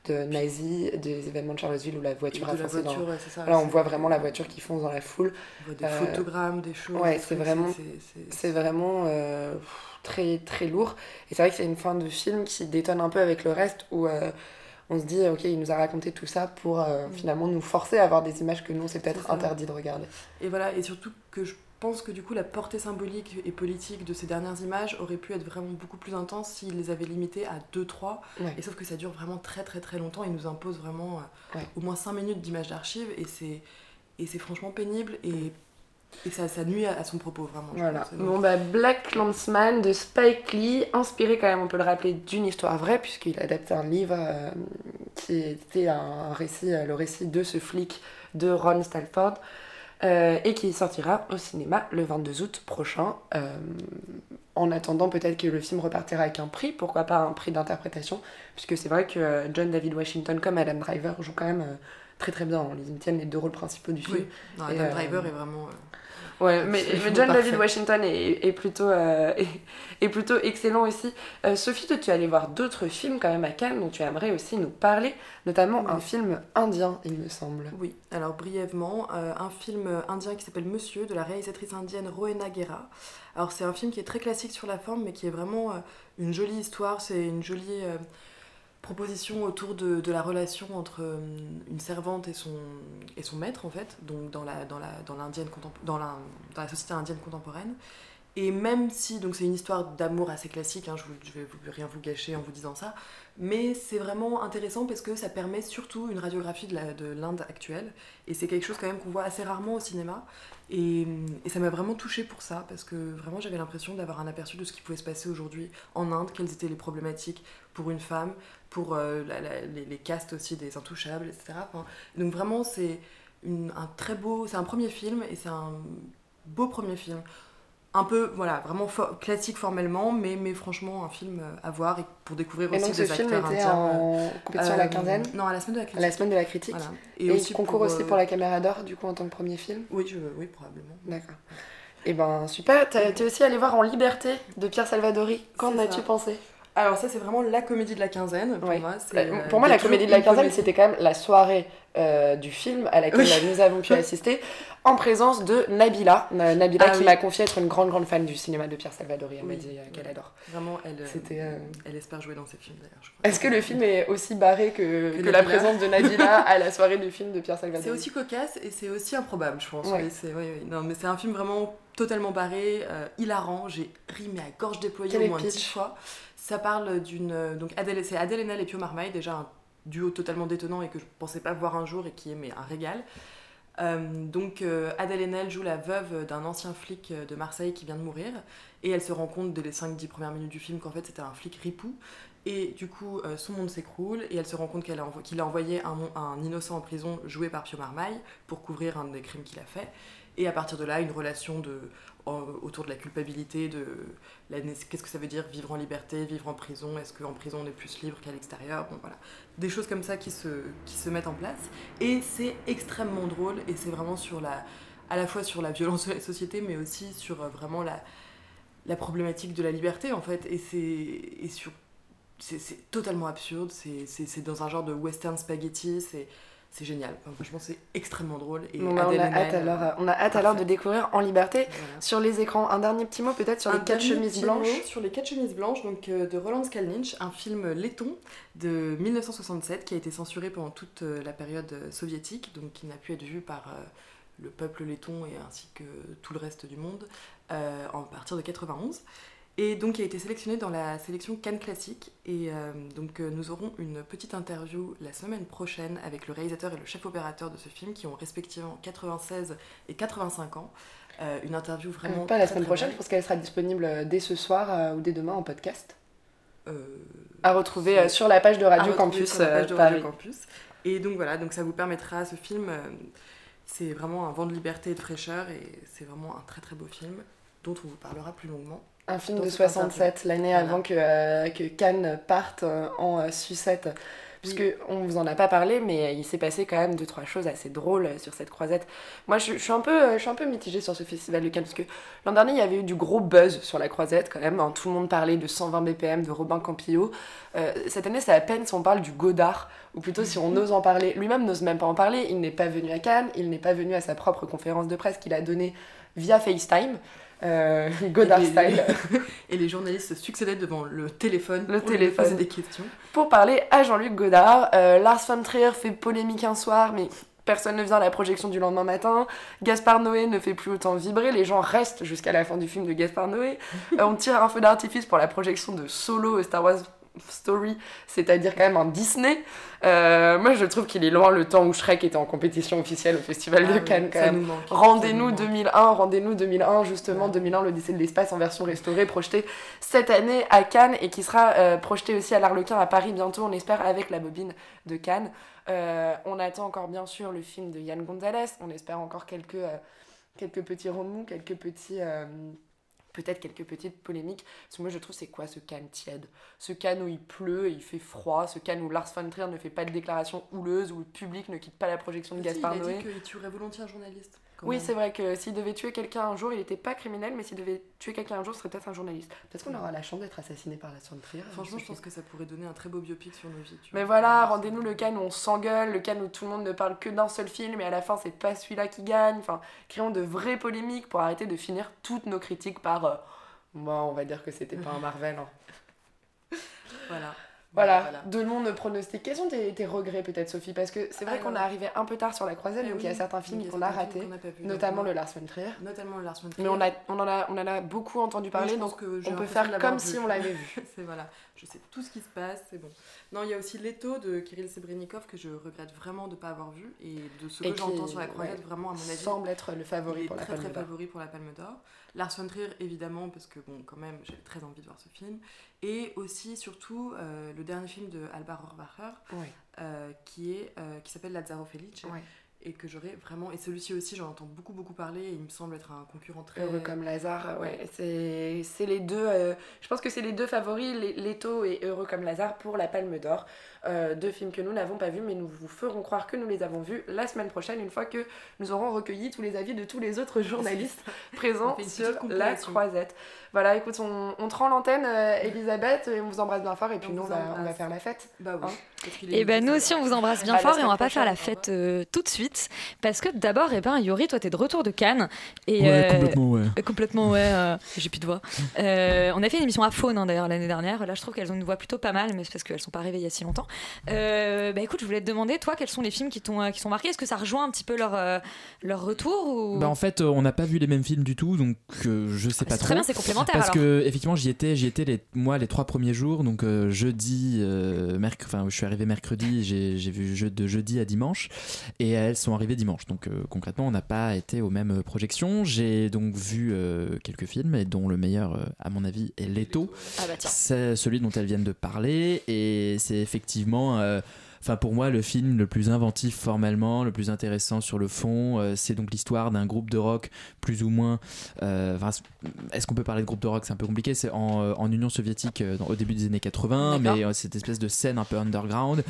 S1: de nazis, des événements de Charlottesville où la voiture a foncé dans...
S4: ouais, ça,
S1: Voilà, on voit vraiment la voiture qui fonce dans la foule.
S4: On voit des
S1: Euh,
S4: photogrammes, des choses.
S1: Ouais, c'est vraiment,
S4: c'est-
S1: euh, très très lourd. Et c'est vrai que c'est une fin de film qui détonne un peu avec le reste où on se dit ok il nous a raconté tout ça pour euh,
S4: Mm.
S1: finalement nous forcer à avoir des images que nous c'est peut-être interdit de regarder.
S4: Et voilà, et surtout que je pense que du coup la portée symbolique et politique de ces dernières images aurait pu être vraiment beaucoup plus intense s'ils les avaient limitées à 2-3.
S1: Ouais.
S4: Et sauf que ça dure vraiment très très très longtemps, ils nous imposent vraiment euh,
S1: Ouais.
S4: au moins 5 minutes d'images d'archives et c'est et c'est franchement pénible et, et ça, ça nuit à, à son propos vraiment. je
S1: Voilà.
S4: pense.
S1: Bon bah Black Landsman de Spike Lee, inspiré quand même, on peut le rappeler, d'une histoire vraie puisqu'il adapte un livre euh, qui était un récit, euh, le récit de ce flic de Ron Stalford. Euh, et qui sortira au cinéma le 22 août prochain. Euh, en attendant, peut-être que le film repartira avec un prix, pourquoi pas un prix d'interprétation, puisque c'est vrai que euh, John David Washington comme Adam Driver jouent quand même très très bien. Ils tiennent les deux rôles principaux du film.
S4: Oui. Non,
S1: Et,
S4: Adam Driver est vraiment.
S1: Ouais, mais, John. David Washington est, est plutôt, euh, est, est plutôt excellent aussi. Euh, Sophie, toi, tu es allée voir d'autres films quand même à Cannes dont tu aimerais aussi nous parler, notamment un film indien, il me semble.
S4: Oui, alors brièvement, euh, un film indien qui s'appelle Monsieur de la réalisatrice indienne Roena Guerra. Alors c'est un film qui est très classique sur la forme mais qui est vraiment une jolie histoire, c'est une jolie proposition autour de, la relation entre euh, une servante et son, et son maître en fait, donc dans la, dans la, dans dans la, dans la société indienne contemporaine. Et même si, donc c'est une histoire d'amour assez classique, hein, je, vous- je vais rien vous gâcher en vous disant ça, mais c'est vraiment intéressant parce que ça permet surtout une radiographie de l'Inde actuelle. Et c'est quelque chose quand même qu'on voit assez rarement au cinéma. Et, ça m'a vraiment touchée pour ça, parce que vraiment j'avais l'impression d'avoir un aperçu de ce qui pouvait se passer aujourd'hui en Inde, quelles étaient les problématiques pour une femme, pour euh, les, castes aussi des intouchables, etc. Donc vraiment c'est un très beau, c'est un premier film et c'est un beau premier film. Un peu, voilà, vraiment fo- classique formellement, mais, mais franchement un film euh, à voir et pour découvrir
S1: Et
S4: aussi
S1: donc ce
S4: des
S1: film
S4: acteurs
S1: était
S4: indiens.
S1: en compétition à la
S4: Euh,
S1: quinzaine
S4: Non, à la semaine de la
S1: À
S4: critique.
S1: la semaine de la critique.
S4: Voilà.
S1: Et,
S4: Et, aussi
S1: concours
S4: pour,
S1: aussi
S4: euh,
S1: pour la caméra d'or, du coup, en tant que premier film
S4: Oui, je, oui probablement.
S1: D'accord. Et ben super, t'es aussi allé voir En Liberté de Pierre Salvadori. Qu'en as-tu pensé?
S4: Alors ça c'est vraiment la comédie de la quinzaine pour
S1: Ouais.
S4: moi. c'est,
S1: Bah,
S4: euh,
S1: Pour moi, la comédie de la quinzaine, c'était quand même la soirée euh, du film à laquelle
S4: Oui.
S1: nous avons pu assister en présence de Nabila. Na- Nabila
S4: Ah
S1: qui
S4: oui.
S1: m'a confié être une grande, grande fan du cinéma de Pierre Salvadori. Elle m'a dit euh, qu'elle adore.
S4: Vraiment, elle, euh,
S1: C'était, euh,
S4: elle espère jouer dans ces films d'ailleurs. je crois.
S1: Est-ce que le film est aussi barré que,
S4: Que
S1: que la présence de Nabila à la soirée du film de Pierre Salvadori?
S4: C'est aussi cocasse et c'est aussi improbable, je pense.
S1: Ouais.
S4: Oui, c'est, oui, oui. Non, mais c'est un film vraiment totalement barré, euh, hilarant. J'ai ri mais à gorge déployée
S1: Quel
S4: au moins
S1: le
S4: dix
S1: pitch?
S4: fois. Ça parle d'une euh, donc Adèle, c'est Adèle Haenel et Pio Marmaille, déjà un duo totalement détonnant et que je pensais pas voir un jour et qui est mais un régal. Euh, donc euh, Adèle Haenel joue la veuve d'un ancien flic de Marseille qui vient de mourir et elle se rend compte dès les 5-10 premières minutes du film qu'en fait c'était un flic ripou et du coup son monde s'écroule et elle se rend compte qu'elle a qu'il a envoyé un, un innocent en prison joué par Pio Marmaille pour couvrir un des crimes qu'il a fait et à partir de là une relation de, autour de la culpabilité de qu'est-ce que ça veut dire vivre en liberté vivre en prison est-ce qu'en prison on est plus libre qu'à l'extérieur? Bon voilà. Des choses comme ça qui se, qui se mettent en place. Et c'est extrêmement drôle et c'est vraiment sur la à la fois sur la violence de la société mais aussi sur euh, vraiment la, la problématique de la liberté en fait. Et c'est et sur c'est totalement absurde c'est dans un genre de western spaghetti c'est c'est génial Enfin, franchement c'est extrêmement drôle et
S1: Bon, bah, on,
S4: Adèle
S1: a
S4: Haenel,
S1: hâte alors,
S4: euh,
S1: on a hâte alors de découvrir En Liberté
S4: Voilà.
S1: sur les écrans. Un dernier petit mot peut-être sur
S4: Un
S1: les quatre chemises blanches.
S4: Sur les quatre chemises blanches, donc euh, de Roland Skalninch, un film laiton de 1967 qui a été censuré pendant toute euh, la période euh, soviétique, donc qui n'a pu être vu par le peuple laiton et ainsi que tout le reste du monde en partir de 91. Et donc qui a été sélectionné dans la sélection Cannes Classique. Et euh, donc euh, nous aurons une petite interview la semaine prochaine avec le réalisateur et le chef opérateur de ce film qui ont respectivement 96 et 85 ans. Euh, une interview vraiment...
S1: pas la
S4: très,
S1: semaine
S4: très
S1: prochaine,
S4: belle.
S1: je pense qu'elle sera disponible dès ce soir ou dès demain en podcast. À retrouver sur la page de Radio Campus
S4: sur la page de Radio
S1: Paris.
S4: Campus. Et donc voilà, donc ça vous permettra, ce film, c'est vraiment un vent de liberté et de fraîcheur et c'est vraiment un très très beau film dont on vous parlera plus longuement.
S1: Un film de
S4: cette
S1: 67, l'année
S4: Voilà.
S1: avant que, euh, que Cannes parte euh, en euh, sucette. Puisque on vous en a pas parlé, mais il s'est passé quand même deux trois choses assez drôles sur cette croisette. Moi, je, je suis un peu, je suis un peu mitigée sur ce festival de Cannes parce que l'an dernier, il y avait eu du gros buzz sur la croisette quand même. hein. Tout le monde parlait de 120 BPM de Robin Campillo. Euh, cette année, c'est à peine si on parle du Godard, ou plutôt si on ose en parler. Lui-même n'ose même pas en parler. Il n'est pas venu à Cannes, il n'est pas venu à sa propre conférence de presse qu'il a donnée via FaceTime. Euh, Godard
S4: et les,
S1: style.
S4: et les journalistes se succédaient devant le téléphone
S1: Le
S4: pour
S1: téléphone.
S4: poser des questions.
S1: pour parler à Jean-Luc Godard. Euh, Lars von Trier fait polémique un soir, mais personne ne vient à la projection du lendemain matin. Gaspard Noé ne fait plus autant vibrer, les gens restent jusqu'à la fin du film de Gaspard Noé. Euh, on tire un feu d'artifice pour la projection de Solo et Star Wars Story, c'est-à-dire quand même un Disney. Euh, moi, je trouve qu'il est loin le temps où Shrek était en compétition officielle au Festival
S4: Ah
S1: de
S4: oui,
S1: Cannes. quand même. Rendez-nous
S4: nous manque.
S1: 2001, rendez-nous 2001, justement 2001, l'Odyssée de l'espace en version restaurée, projetée cette année à Cannes et qui sera euh, projetée aussi à l'Arlequin à Paris bientôt, on espère, avec la bobine de Cannes. Euh, on attend encore bien sûr le film de Yann Gonzalez, on espère encore quelques, euh, quelques petits remous, quelques petits. Peut-être quelques petites polémiques. Parce que moi, je trouve, c'est quoi ce Cannes tiède? Ce Cannes où il pleut et il fait froid. Ce Cannes où Lars von Trier ne fait pas de déclaration houleuse, où le public ne quitte pas la projection de
S4: Mais si,
S1: Gaspard
S4: il a
S1: Noé.
S4: dit tuerait volontiers un journaliste. Quand
S1: Oui,
S4: même.
S1: c'est vrai que s'il devait tuer quelqu'un un jour, il n'était pas criminel, mais s'il devait tuer quelqu'un un jour, ce serait peut-être un journaliste. Peut-être qu'on aura la chance d'être assassiné par la Trier.
S4: Franchement, je pense que ça pourrait donner un très beau biopic sur nos vies. tu
S1: Mais
S4: vois.
S1: voilà, rendez-nous le Cannes où on s'engueule, le Cannes où tout le monde ne parle que d'un seul film, et à la fin, c'est pas celui-là qui gagne. Enfin, créons de vraies polémiques pour arrêter de finir toutes nos critiques par. euh, Bon, on va dire que c'était pas un Marvel. hein.
S4: Voilà.
S1: Voilà,
S4: Voilà.
S1: donnons nos pronostics. Quels sont tes, tes regrets peut-être Sophie? Parce que c'est vrai qu'on est arrivé un peu tard sur la croisette,
S4: Eh
S1: donc il y a certains films qu'on a ratés, notamment le Lars von Trier.
S4: Notamment le Lars von
S1: Mais on, a, on, en a, on en a beaucoup entendu parler,
S4: Oui,
S1: donc on peut faire
S4: de
S1: comme si on l'avait vu.
S4: c'est voilà, je sais tout ce qui se passe, c'est bon. Non, il y a aussi Leto de Kirill Sebrenikov que je regrette vraiment de ne pas avoir vu et de ce que j'entends sur la croisette,
S1: ouais,
S4: vraiment à mon avis.
S1: semble être le favori
S4: il est
S1: pour la
S4: très,
S1: Palme
S4: très favori pour la Palme d'Or. Lars von Trier évidemment parce que bon quand même j'avais très envie de voir ce film et aussi surtout euh, le dernier film de Alba Rohrwacher
S1: Ouais.
S4: euh, qui est euh, qui s'appelle Lazzaro Felice
S1: Ouais.
S4: Et que j'aurais vraiment et celui-ci aussi j'en entends beaucoup beaucoup parler et il me semble être un concurrent très
S1: Heureux comme Lazare, ouais. C'est c'est les deux. euh, je pense que c'est les deux favoris, Leto et Heureux comme Lazare, pour la Palme d'Or. Euh, deux films que nous n'avons pas vus, mais nous vous ferons croire que nous les avons vus la semaine prochaine, une fois que nous aurons recueilli tous les avis de tous les autres journalistes présents sur la croisette. Voilà, écoute, on, on te rend l'antenne, euh, Elisabeth, et on vous embrasse bien fort, et puis
S4: On
S1: nous, on va, on va
S4: embrasse.
S1: faire la fête.
S4: Bah oui.
S1: Hein
S4: parce qu'il est
S6: Et ben nous aussi on vous embrasse bien
S1: À
S6: fort et on va pas faire la fête euh, tout de suite parce que d'abord et ben Yori toi t'es de retour de Cannes et
S5: Ouais,
S6: euh,
S5: complètement, ouais.
S6: euh, complètement ouais euh, j'ai plus de voix. On a fait une émission à Faune hein, d'ailleurs l'année dernière là je trouve qu'elles ont une voix plutôt pas mal mais c'est parce qu'elles sont pas arrivées il y a si longtemps. Bah écoute je voulais te demander toi quels sont les films qui t'ont qui sont marqués? Est-ce que ça rejoint un petit peu leur leur retour ou?
S5: Bah en fait, on n'a pas vu les mêmes films du tout, donc je sais pas
S6: c'est
S5: trop.
S6: très bien, c'est complémentaire,
S5: Parce
S6: alors.
S5: que effectivement, j'y étais, j'y étais les, moi les trois premiers jours, donc euh, jeudi, euh, merc- enfin je suis arrivé mercredi, j'ai vu de jeudi à dimanche, et elles sont arrivées dimanche. Donc euh, concrètement, on n'a pas été aux mêmes projections. J'ai donc vu euh, quelques films, et dont le meilleur, euh, à mon avis, est Leto.
S6: Ah bah.
S5: C'est celui dont elles viennent de parler, et c'est effectivement. Enfin, pour moi, le film le plus inventif formellement, le plus intéressant sur le fond, euh, c'est donc l'histoire d'un groupe de rock plus ou moins. euh, Est-ce qu'on peut parler de groupe de rock? C'est un peu compliqué. C'est en, euh, en Union soviétique dans- au début des années 80,
S6: D'accord.
S5: mais cette espèce de scène un peu underground.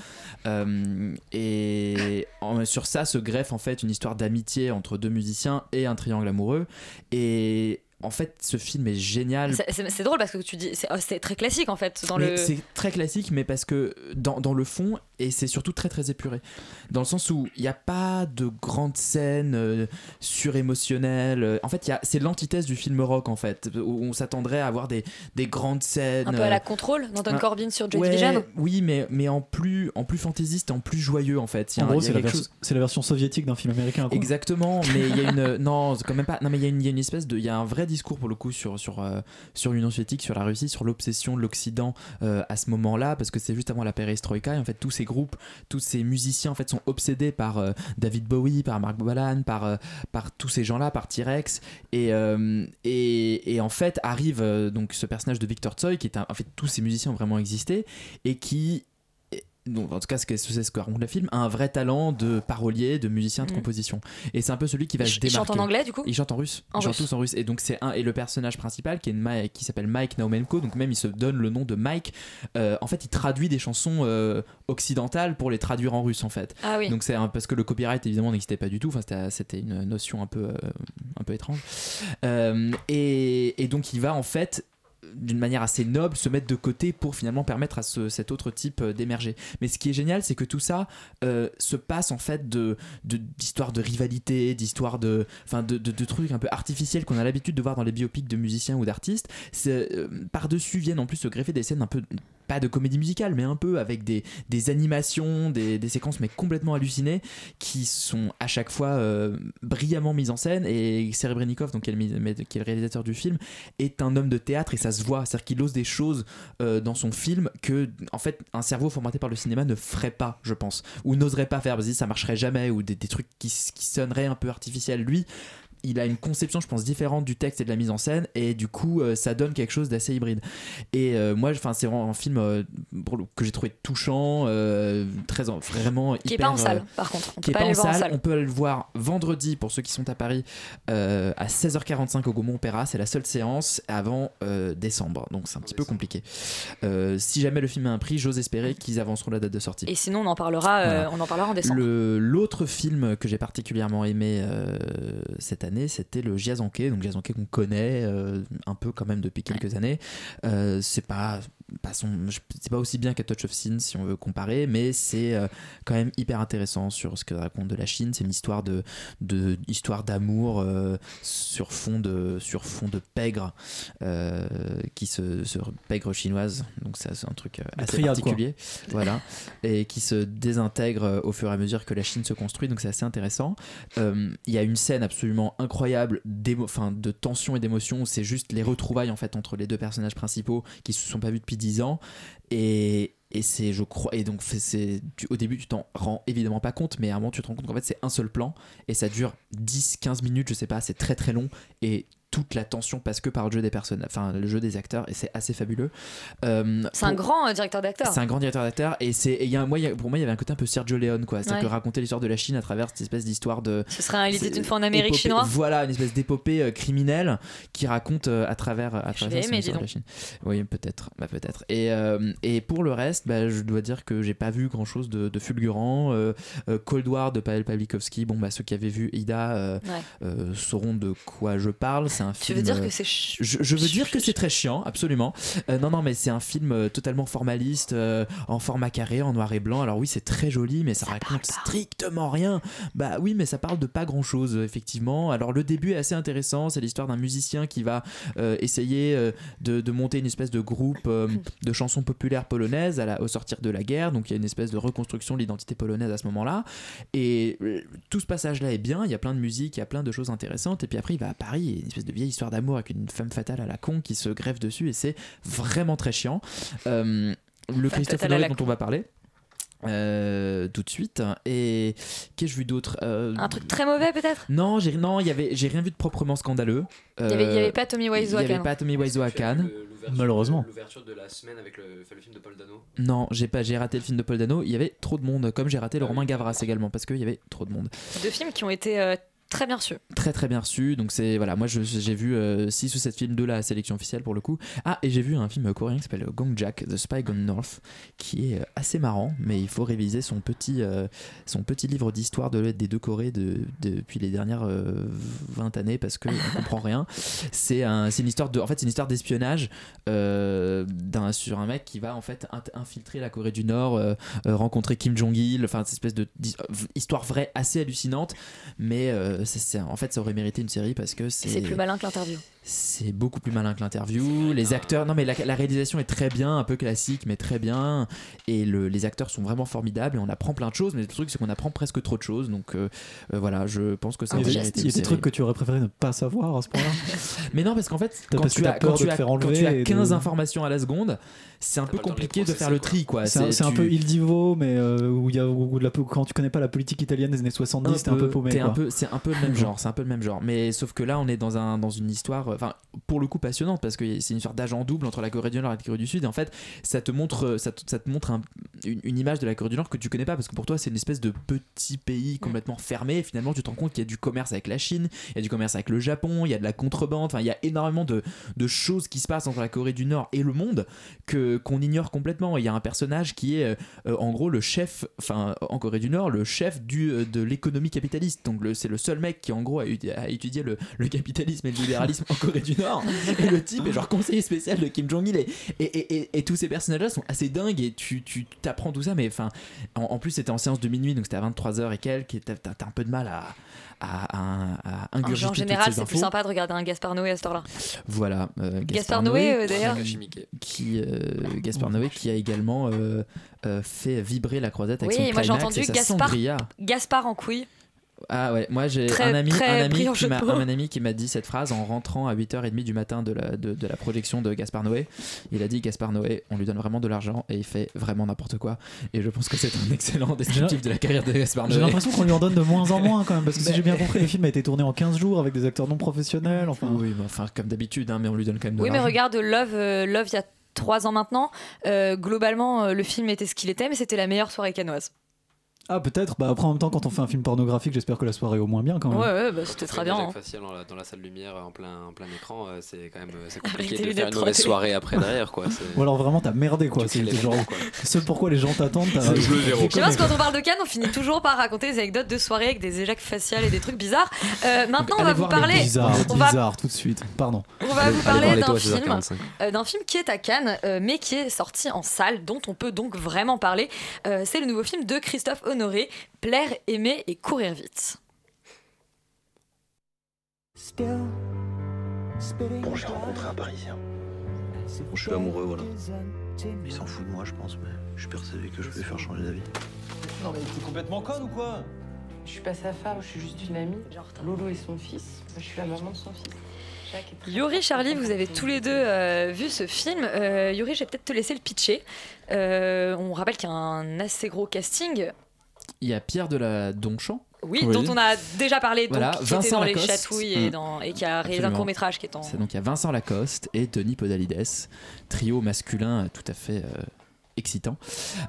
S5: Et en- sur ça se greffe en fait une histoire d'amitié entre deux musiciens et un triangle amoureux. Et en fait, ce film est génial
S6: C'est- drôle parce que tu dis c'est oh, très classique en fait dans
S5: mais
S6: le
S5: C'est très classique, mais parce que dans, dans le fond, et c'est surtout très très épuré. Dans le sens où il n'y a pas de grandes scènes euh, surémotionnelles. Euh, En fait, c'est l'antithèse du film rock, en fait, où on s'attendrait à avoir des, des grandes scènes.
S6: un peu à la
S5: euh,
S6: contrôle d'Anton
S5: un-
S6: Corbin sur Joy
S5: ouais,
S6: Division.
S5: Oui, mais, mais en, plus, en plus fantaisiste, en plus joyeux, en fait. Il y a
S9: En gros, c'est la, version-
S5: chose-
S9: c'est la version soviétique d'un film américain.
S5: Exactement, mais il y a une non, quand même pas. Non, mais y il y a une espèce de, il y a un vrai discours pour le coup sur sur euh, sur l'Union soviétique, sur la Russie, sur l'obsession de l'Occident euh, à ce moment-là, parce que c'est juste avant la perestroïka et en fait tous ces groupes, tous ces musiciens en fait sont obsédés par euh, David Bowie, par Mark Bolan, par par tous ces gens-là, par T-Rex et et, et en fait arrive donc ce personnage de Victor Tsoi qui est un, en fait tous ces musiciens ont vraiment existé et qui donc en tout cas ce que c'est ce que raconte le film a un vrai talent de parolier de musicien de
S6: Mhm.
S5: composition et c'est un peu celui qui va
S6: Il
S5: se
S6: ch- il
S5: démarquer
S6: chante en anglais, du coup
S5: il chante en russe
S6: En
S5: ils chantent
S6: russe.
S5: tous en russe et donc c'est un et le personnage principal qui est une Ma- qui s'appelle Mike Naumenko donc même il se donne le nom de Mike euh, en fait il traduit des chansons euh, occidentales pour les traduire en russe en fait
S6: Ah oui.
S5: donc c'est un- parce que le copyright évidemment n'existait pas du tout enfin c'était c'était une notion un peu euh, un peu étrange et, et donc il va en fait d'une manière assez noble se mettre de côté pour finalement permettre à ce- cet autre type euh, d'émerger. Mais ce qui est génial, c'est que tout ça euh, se passe en fait de de- d'histoires de, rivalité, d'histoires de, enfin de, de, de trucs un peu artificiels qu'on a l'habitude de voir dans les biopics de musiciens ou d'artistes. Euh, Par-dessus viennent en plus se greffer des scènes un peu pas de comédie musicale, mais un peu avec des, animations, des, séquences mais complètement hallucinées qui sont à chaque fois euh, brillamment mises en scène. Et Serebrennikov, donc qui est, le, réalisateur du film, est un homme de théâtre et ça se voit. C'est-à-dire qu'il ose des choses euh, dans son film que, en fait, un cerveau formaté par le cinéma ne ferait pas, je pense, ou n'oserait pas faire. Vas-y, ça marcherait jamais, ou des, des trucs qui, qui sonneraient un peu artificiels. Lui, il a une conception, je pense, différente du texte et de la mise en scène, et du coup, euh, ça donne quelque chose d'assez hybride. Et euh, moi, enfin, c'est vraiment un film euh, pour le- que j'ai trouvé touchant, euh, très en- vraiment
S6: Qui est
S5: hyper,
S6: pas en salle, par contre. On
S5: qui
S6: peut
S5: est
S6: pas
S5: en
S6: le voir en
S5: salle. On peut aller le voir vendredi pour ceux qui sont à Paris euh, à 16h45 au Gaumont Opéra. C'est la seule séance avant euh, décembre, donc c'est un petit peu compliqué. Euh, si jamais le film a un prix, j'ose espérer qu'ils avanceront la date de sortie.
S6: Et sinon, on en parlera, euh,
S5: Voilà.
S6: on en parlera en décembre.
S5: Le- L'autre film que j'ai particulièrement aimé euh, cette année, c'était le Giazanke, donc Giazanke qu'on connaît euh, un peu quand même depuis quelques années. Euh, c'est pas pas son, je- c'est pas aussi bien qu'à Touch of Sin si on veut comparer, mais c'est euh, quand même hyper intéressant sur ce que raconte de la Chine. C'est une histoire de, de histoire d'amour euh, sur fond de sur fond de pègre euh, qui se, se pègre chinoise. Donc ça c'est un truc assez
S9: triade, quoi.
S5: particulier, voilà, et qui se désintègre au fur et à mesure que la Chine se construit. Donc c'est assez intéressant. Euh, Il y a une scène absolument incroyable enfin, de tension et d'émotion où c'est juste les retrouvailles en fait entre les deux personnages principaux qui se sont pas vus depuis 10 ans. Et et c'est je crois et donc c'est au début tu t'en rends évidemment pas compte mais à un moment tu te rends compte qu'en fait c'est un seul plan. Et ça dure 10 15 minutes je sais pas c'est très très long. Et toute la tension passe que par le jeu des personnages enfin le jeu des acteurs et c'est assez fabuleux. Euh,
S6: C'est un grand euh, directeur d'acteur.
S5: c'est un grand directeur d'acteur et c'est y a un- moi y a- pour moi il y avait un côté un peu Sergio Leone quoi. C'est
S6: Ouais.
S5: que raconter l'histoire de la Chine à travers cette espèce d'histoire de
S6: Ce serait un Il était une fois en Amérique
S5: épopée-
S6: chinoise.
S5: Voilà une espèce d'épopée euh, criminelle qui raconte à travers à travers ça,
S6: aimé,
S5: de la Chine. Oui peut-être bah, peut-être. Et et pour le reste bah, je dois dire que j'ai pas vu grand chose de, de fulgurant Cold War de Pavel Pawlikowski bon bah ceux qui avaient vu Ida
S6: Ouais.
S5: sauront de quoi je parle c'est un
S6: Tu
S5: film
S6: veux dire
S5: euh,
S6: que c'est ch-
S5: je, je veux dire que c'est très chiant, absolument. Euh, non, non, mais c'est un film euh, totalement formaliste, euh, en format carré, en noir et blanc. Alors oui, c'est très joli, mais ça, raconte strictement rien. Bah oui, mais ça parle de pas grand-chose, euh, effectivement. Alors le début est assez intéressant. C'est l'histoire d'un musicien qui va euh, essayer euh, de, de monter une espèce de groupe euh, de chansons populaires polonaises à la- au sortir de la guerre. Donc il y a une espèce de reconstruction de l'identité polonaise à ce moment-là. Et euh, tout ce passage-là est bien. Il y a plein de musique, il y a plein de choses intéressantes. Et puis après, il va à Paris, il y a une espèce de vieille histoire d'amour avec une femme fatale à la con qui se greffe dessus. Et c'est vraiment très chiant. Euh, le Christophe Honoré dont on va parler. euh, tout de suite et qu'ai-je vu d'autre Euh,
S6: Un truc très mauvais peut-être?
S5: Non j'ai non il y avait j'ai rien vu de proprement scandaleux
S6: Il y avait- pas Tommy Wiseau à
S5: il y avait
S6: Cannes.
S5: pas Tommy Wiseau à Cannes
S9: Malheureusement.
S10: L'ouverture de la semaine avec le, le film de Paul Dano?
S5: non j'ai pas j'ai raté le film de Paul Dano il y avait trop de monde comme j'ai raté le Romain Gavras également parce qu'il y avait trop de monde
S6: Deux films qui ont été euh, très bien reçus.
S5: très très bien reçu. Donc c'est voilà moi j'ai vu 6 ou 7 films de la sélection officielle pour le coup. Ah et j'ai vu un film coréen qui s'appelle Gong Jack The Spy Gone North qui est euh, assez marrant mais il faut réviser son petit euh, son petit livre d'histoire de des deux Corées de, depuis les dernières euh, 20 années parce que on comprend rien. C'est un, une histoire de en fait c'est une histoire d'espionnage euh, sur un mec qui va en fait infiltrer la Corée du Nord euh, euh, rencontrer Kim Jong Il enfin cette espèce de histoire vraie assez hallucinante mais euh, en fait ça aurait mérité une série parce que C'est
S6: plus malin que l'interview.
S5: C'est beaucoup plus malin que l'interview. Les acteurs, non mais la, la réalisation est très bien, un peu classique, mais très bien. Et le- les acteurs sont vraiment formidables et on apprend plein de choses. Mais le truc, c'est qu'on apprend presque trop de choses. Donc euh, euh, voilà, je pense que ça
S9: Il y a
S5: aurait
S9: des,
S5: mérité
S9: il y a des trucs que tu aurais préféré ne pas savoir à ce point-là.
S5: Mais non, parce qu'en fait, quand
S9: parce que
S5: tu, as, quand, tu, as,
S9: faire
S5: quand tu
S9: enlever
S5: as
S9: et de-
S5: 15 informations à la seconde, c'est un peu compliqué de faire le tri. quoi.
S9: C'est un, peu Il Divo, mais euh, où il y a, où la, quand tu connais pas la politique italienne des années 70, t'es un peu paumé.
S5: un peu- c'est un peu le même genre, c'est un peu le même genre. Mais sauf que là, on est dans un dans une histoire, enfin pour le coup passionnante parce que c'est une histoire d'agent double entre la Corée du Nord et la Corée du Sud. Et en fait, ça te montre, te, ça te montre un- une, image de la Corée du Nord que tu connais pas parce que pour toi, c'est une espèce de petit pays complètement fermé. Et finalement, tu te rends compte qu'il y a du commerce avec la Chine, il y a du commerce avec le Japon, il y a de la contrebande. Enfin, il y a énormément de, choses qui se passent entre la Corée du Nord et le monde que qu'on ignore complètement. Il y a un personnage qui est euh, euh, en gros le chef, enfin en Corée du Nord, le chef du, euh, de l'économie capitaliste. Donc c'est le seul mec qui en gros a, étudié le, capitalisme et le libéralisme Corée du Nord. Et le type est genre conseiller spécial de Kim Jong-il. Et, et, et, et- et tous ces personnages-là sont assez dingues et tu tu t'apprends tout ça. Mais enfin, en, en plus c'était en séance de minuit, donc c'était à 23h et quelques. Et t'as un peu de mal à, à, à- à
S6: En,
S5: ingurgiter
S6: en général, c'est plus sympa de regarder un Gaspard Noé à cette heure-là.
S5: Voilà, euh,
S6: Gaspard Noé, euh, d'ailleurs.
S5: qui euh, Gaspard Noé qui a également euh, euh, fait vibrer la croisette avec
S6: Oui,
S5: son
S6: moi j'ai
S5: climax
S6: entendu Gaspard. Gaspard en couille.
S5: Ah ouais, moi j'ai un ami,
S6: très
S5: un, ami qui m'a, un ami qui m'a dit cette phrase en rentrant à 8h30 du matin de la, de, de la projection de Gaspard Noé. Il a dit Gaspard Noé, on lui donne vraiment de l'argent et il fait vraiment n'importe quoi. Et je pense que c'est un excellent descriptif de la carrière de Gaspard Noé.
S9: J'ai l'impression qu'on lui en donne de moins en moins quand même, parce que si j'ai bien compris, le film a été tourné en 15 jours avec des acteurs non professionnels. Enfin,
S5: Oui, mais enfin comme d'habitude, hein, mais on lui donne quand même de
S6: Oui, mais regarde, Love, euh, Love il y a trois ans maintenant. euh, globalement, euh, le film était ce qu'il était, mais c'était la meilleure soirée canoise.
S9: Ah, peut-être. Bah, après, en même temps, quand on fait un film pornographique, j'espère que la soirée est au moins bien quand même.
S6: Ouais, ouais, bah, c'était très bien. Hein.
S10: Facial dans la, dans la salle lumière en plein, en plein écran, euh, c'est quand même euh, c'est compliqué de faire une mauvaise
S6: 3D.
S10: soirée après derrière quoi.
S9: Ou alors vraiment, t'as merdé quoi. C'est genre.
S10: quoi.
S9: Ce pourquoi les gens t'attendent.
S6: Je sais pas, parce que quand on parle de Cannes, on finit toujours par raconter des anecdotes de soirée avec des éjacs faciales et des trucs bizarres. Euh, maintenant, on va vous parler.
S9: Bizarre,
S6: on va
S9: bizarre, tout de suite. Pardon.
S6: On va vous parler d'un film,
S10: 16h45.
S6: euh, d'un film qui est à Cannes, euh, mais qui est sorti en salle, dont on peut donc vraiment parler. Euh, c'est le nouveau film de Christophe Honoré, Plaire, aimer et courir vite.
S7: Bon, j'ai rencontré un Parisien.
S11: Je suis amoureux, voilà.
S7: Il s'en fout de moi, je pense, mais je suis persuadé que je vais faire changer d'avis.
S12: Non mais t'es complètement conne ou quoi?
S13: Je suis pas sa femme, je suis juste une amie. Lolo est son fils. Je suis la maman de son fils.
S6: Yuri, Charlie, vous avez tous les deux euh, vu ce film. Euh, Yuri, je vais peut-être te laisser le pitcher. Euh, on rappelle qu'il y a un assez gros casting.
S5: Il y a Pierre de la Donchamp.
S6: Oui,
S5: Oui.
S6: dont on a déjà parlé, donc,
S5: Voilà,
S6: qui était
S5: Vincent
S6: dans Les. Chatouilles et,
S5: Mm.
S6: dans, et qui a réalisé un
S5: Absolument.
S6: court métrage qui est en.
S5: C'est donc il y a Vincent Lacoste et Denis Podalides, trio masculin euh, tout à fait euh, excitant.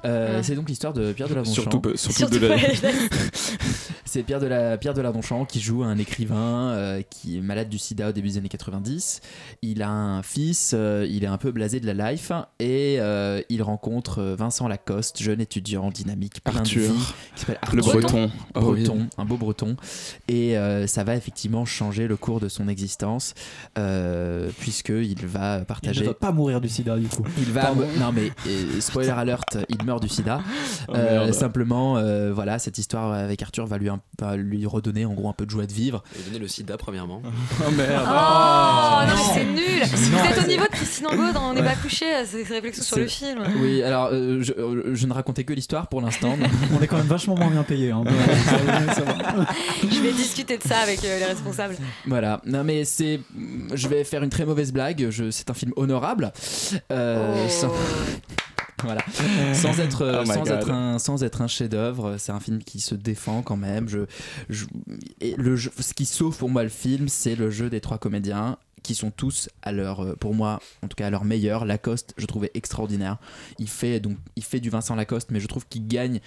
S5: Euh,
S6: Ouais.
S5: C'est donc l'histoire de Pierre de la Donchamp.
S14: Surtout surtout Surtout de la-
S5: C'est Pierre de la Pierre de la Donchamp qui joue un écrivain euh, qui est malade du sida au début des années 90. Il a un fils, euh, il est un peu blasé de la life et euh, il rencontre Vincent Lacoste, jeune étudiant dynamique, plein
S14: Arthur.
S5: de vie, qui s'appelle
S14: Le
S5: Arthur.
S14: breton. Oh oui.
S5: un beau breton. Et euh, ça va effectivement changer le cours de son existence euh, puisqu'il va
S9: Il
S5: partager.
S9: ne va pas mourir du sida du coup.
S5: Il va.
S9: Pardon.
S5: Non, mais euh, spoiler alert, il meurt du sida.
S14: Oh,
S5: Euh, simplement, euh, voilà, cette histoire avec Arthur va lui, un- va lui redonner en gros un peu de joie de vivre.
S10: Et donner le sida premièrement.
S14: Oh merde.
S6: Oh, non,
S5: non.
S6: mais c'est nul! Vous êtes au niveau de Christine Angot On n'est
S5: Ouais.
S6: pas couché, ces réflexions sur le
S5: C'est-
S6: film.
S5: Oui, alors euh, je, euh, je ne racontais que l'histoire pour l'instant.
S9: On est quand même vachement moins bien payé. Hein.
S6: Je vais discuter de ça avec euh, les responsables.
S5: Voilà, non mais c'est. Je vais faire une très mauvaise blague, je... c'est un film honorable. Euh,
S6: Oh.
S5: sans... Voilà. Sans être,
S14: Oh
S5: sans, être un, sans être un chef-d'œuvre, c'est un film qui se défend quand même. Je, je- et le jeu- ce qui sauve pour moi le film, c'est le jeu des trois comédiens qui sont tous à leur, euh, pour moi, en tout cas à leur meilleur. Lacoste, je trouvais extraordinaire. Il fait donc, il fait du Vincent Lacoste, mais je trouve qu'il gagne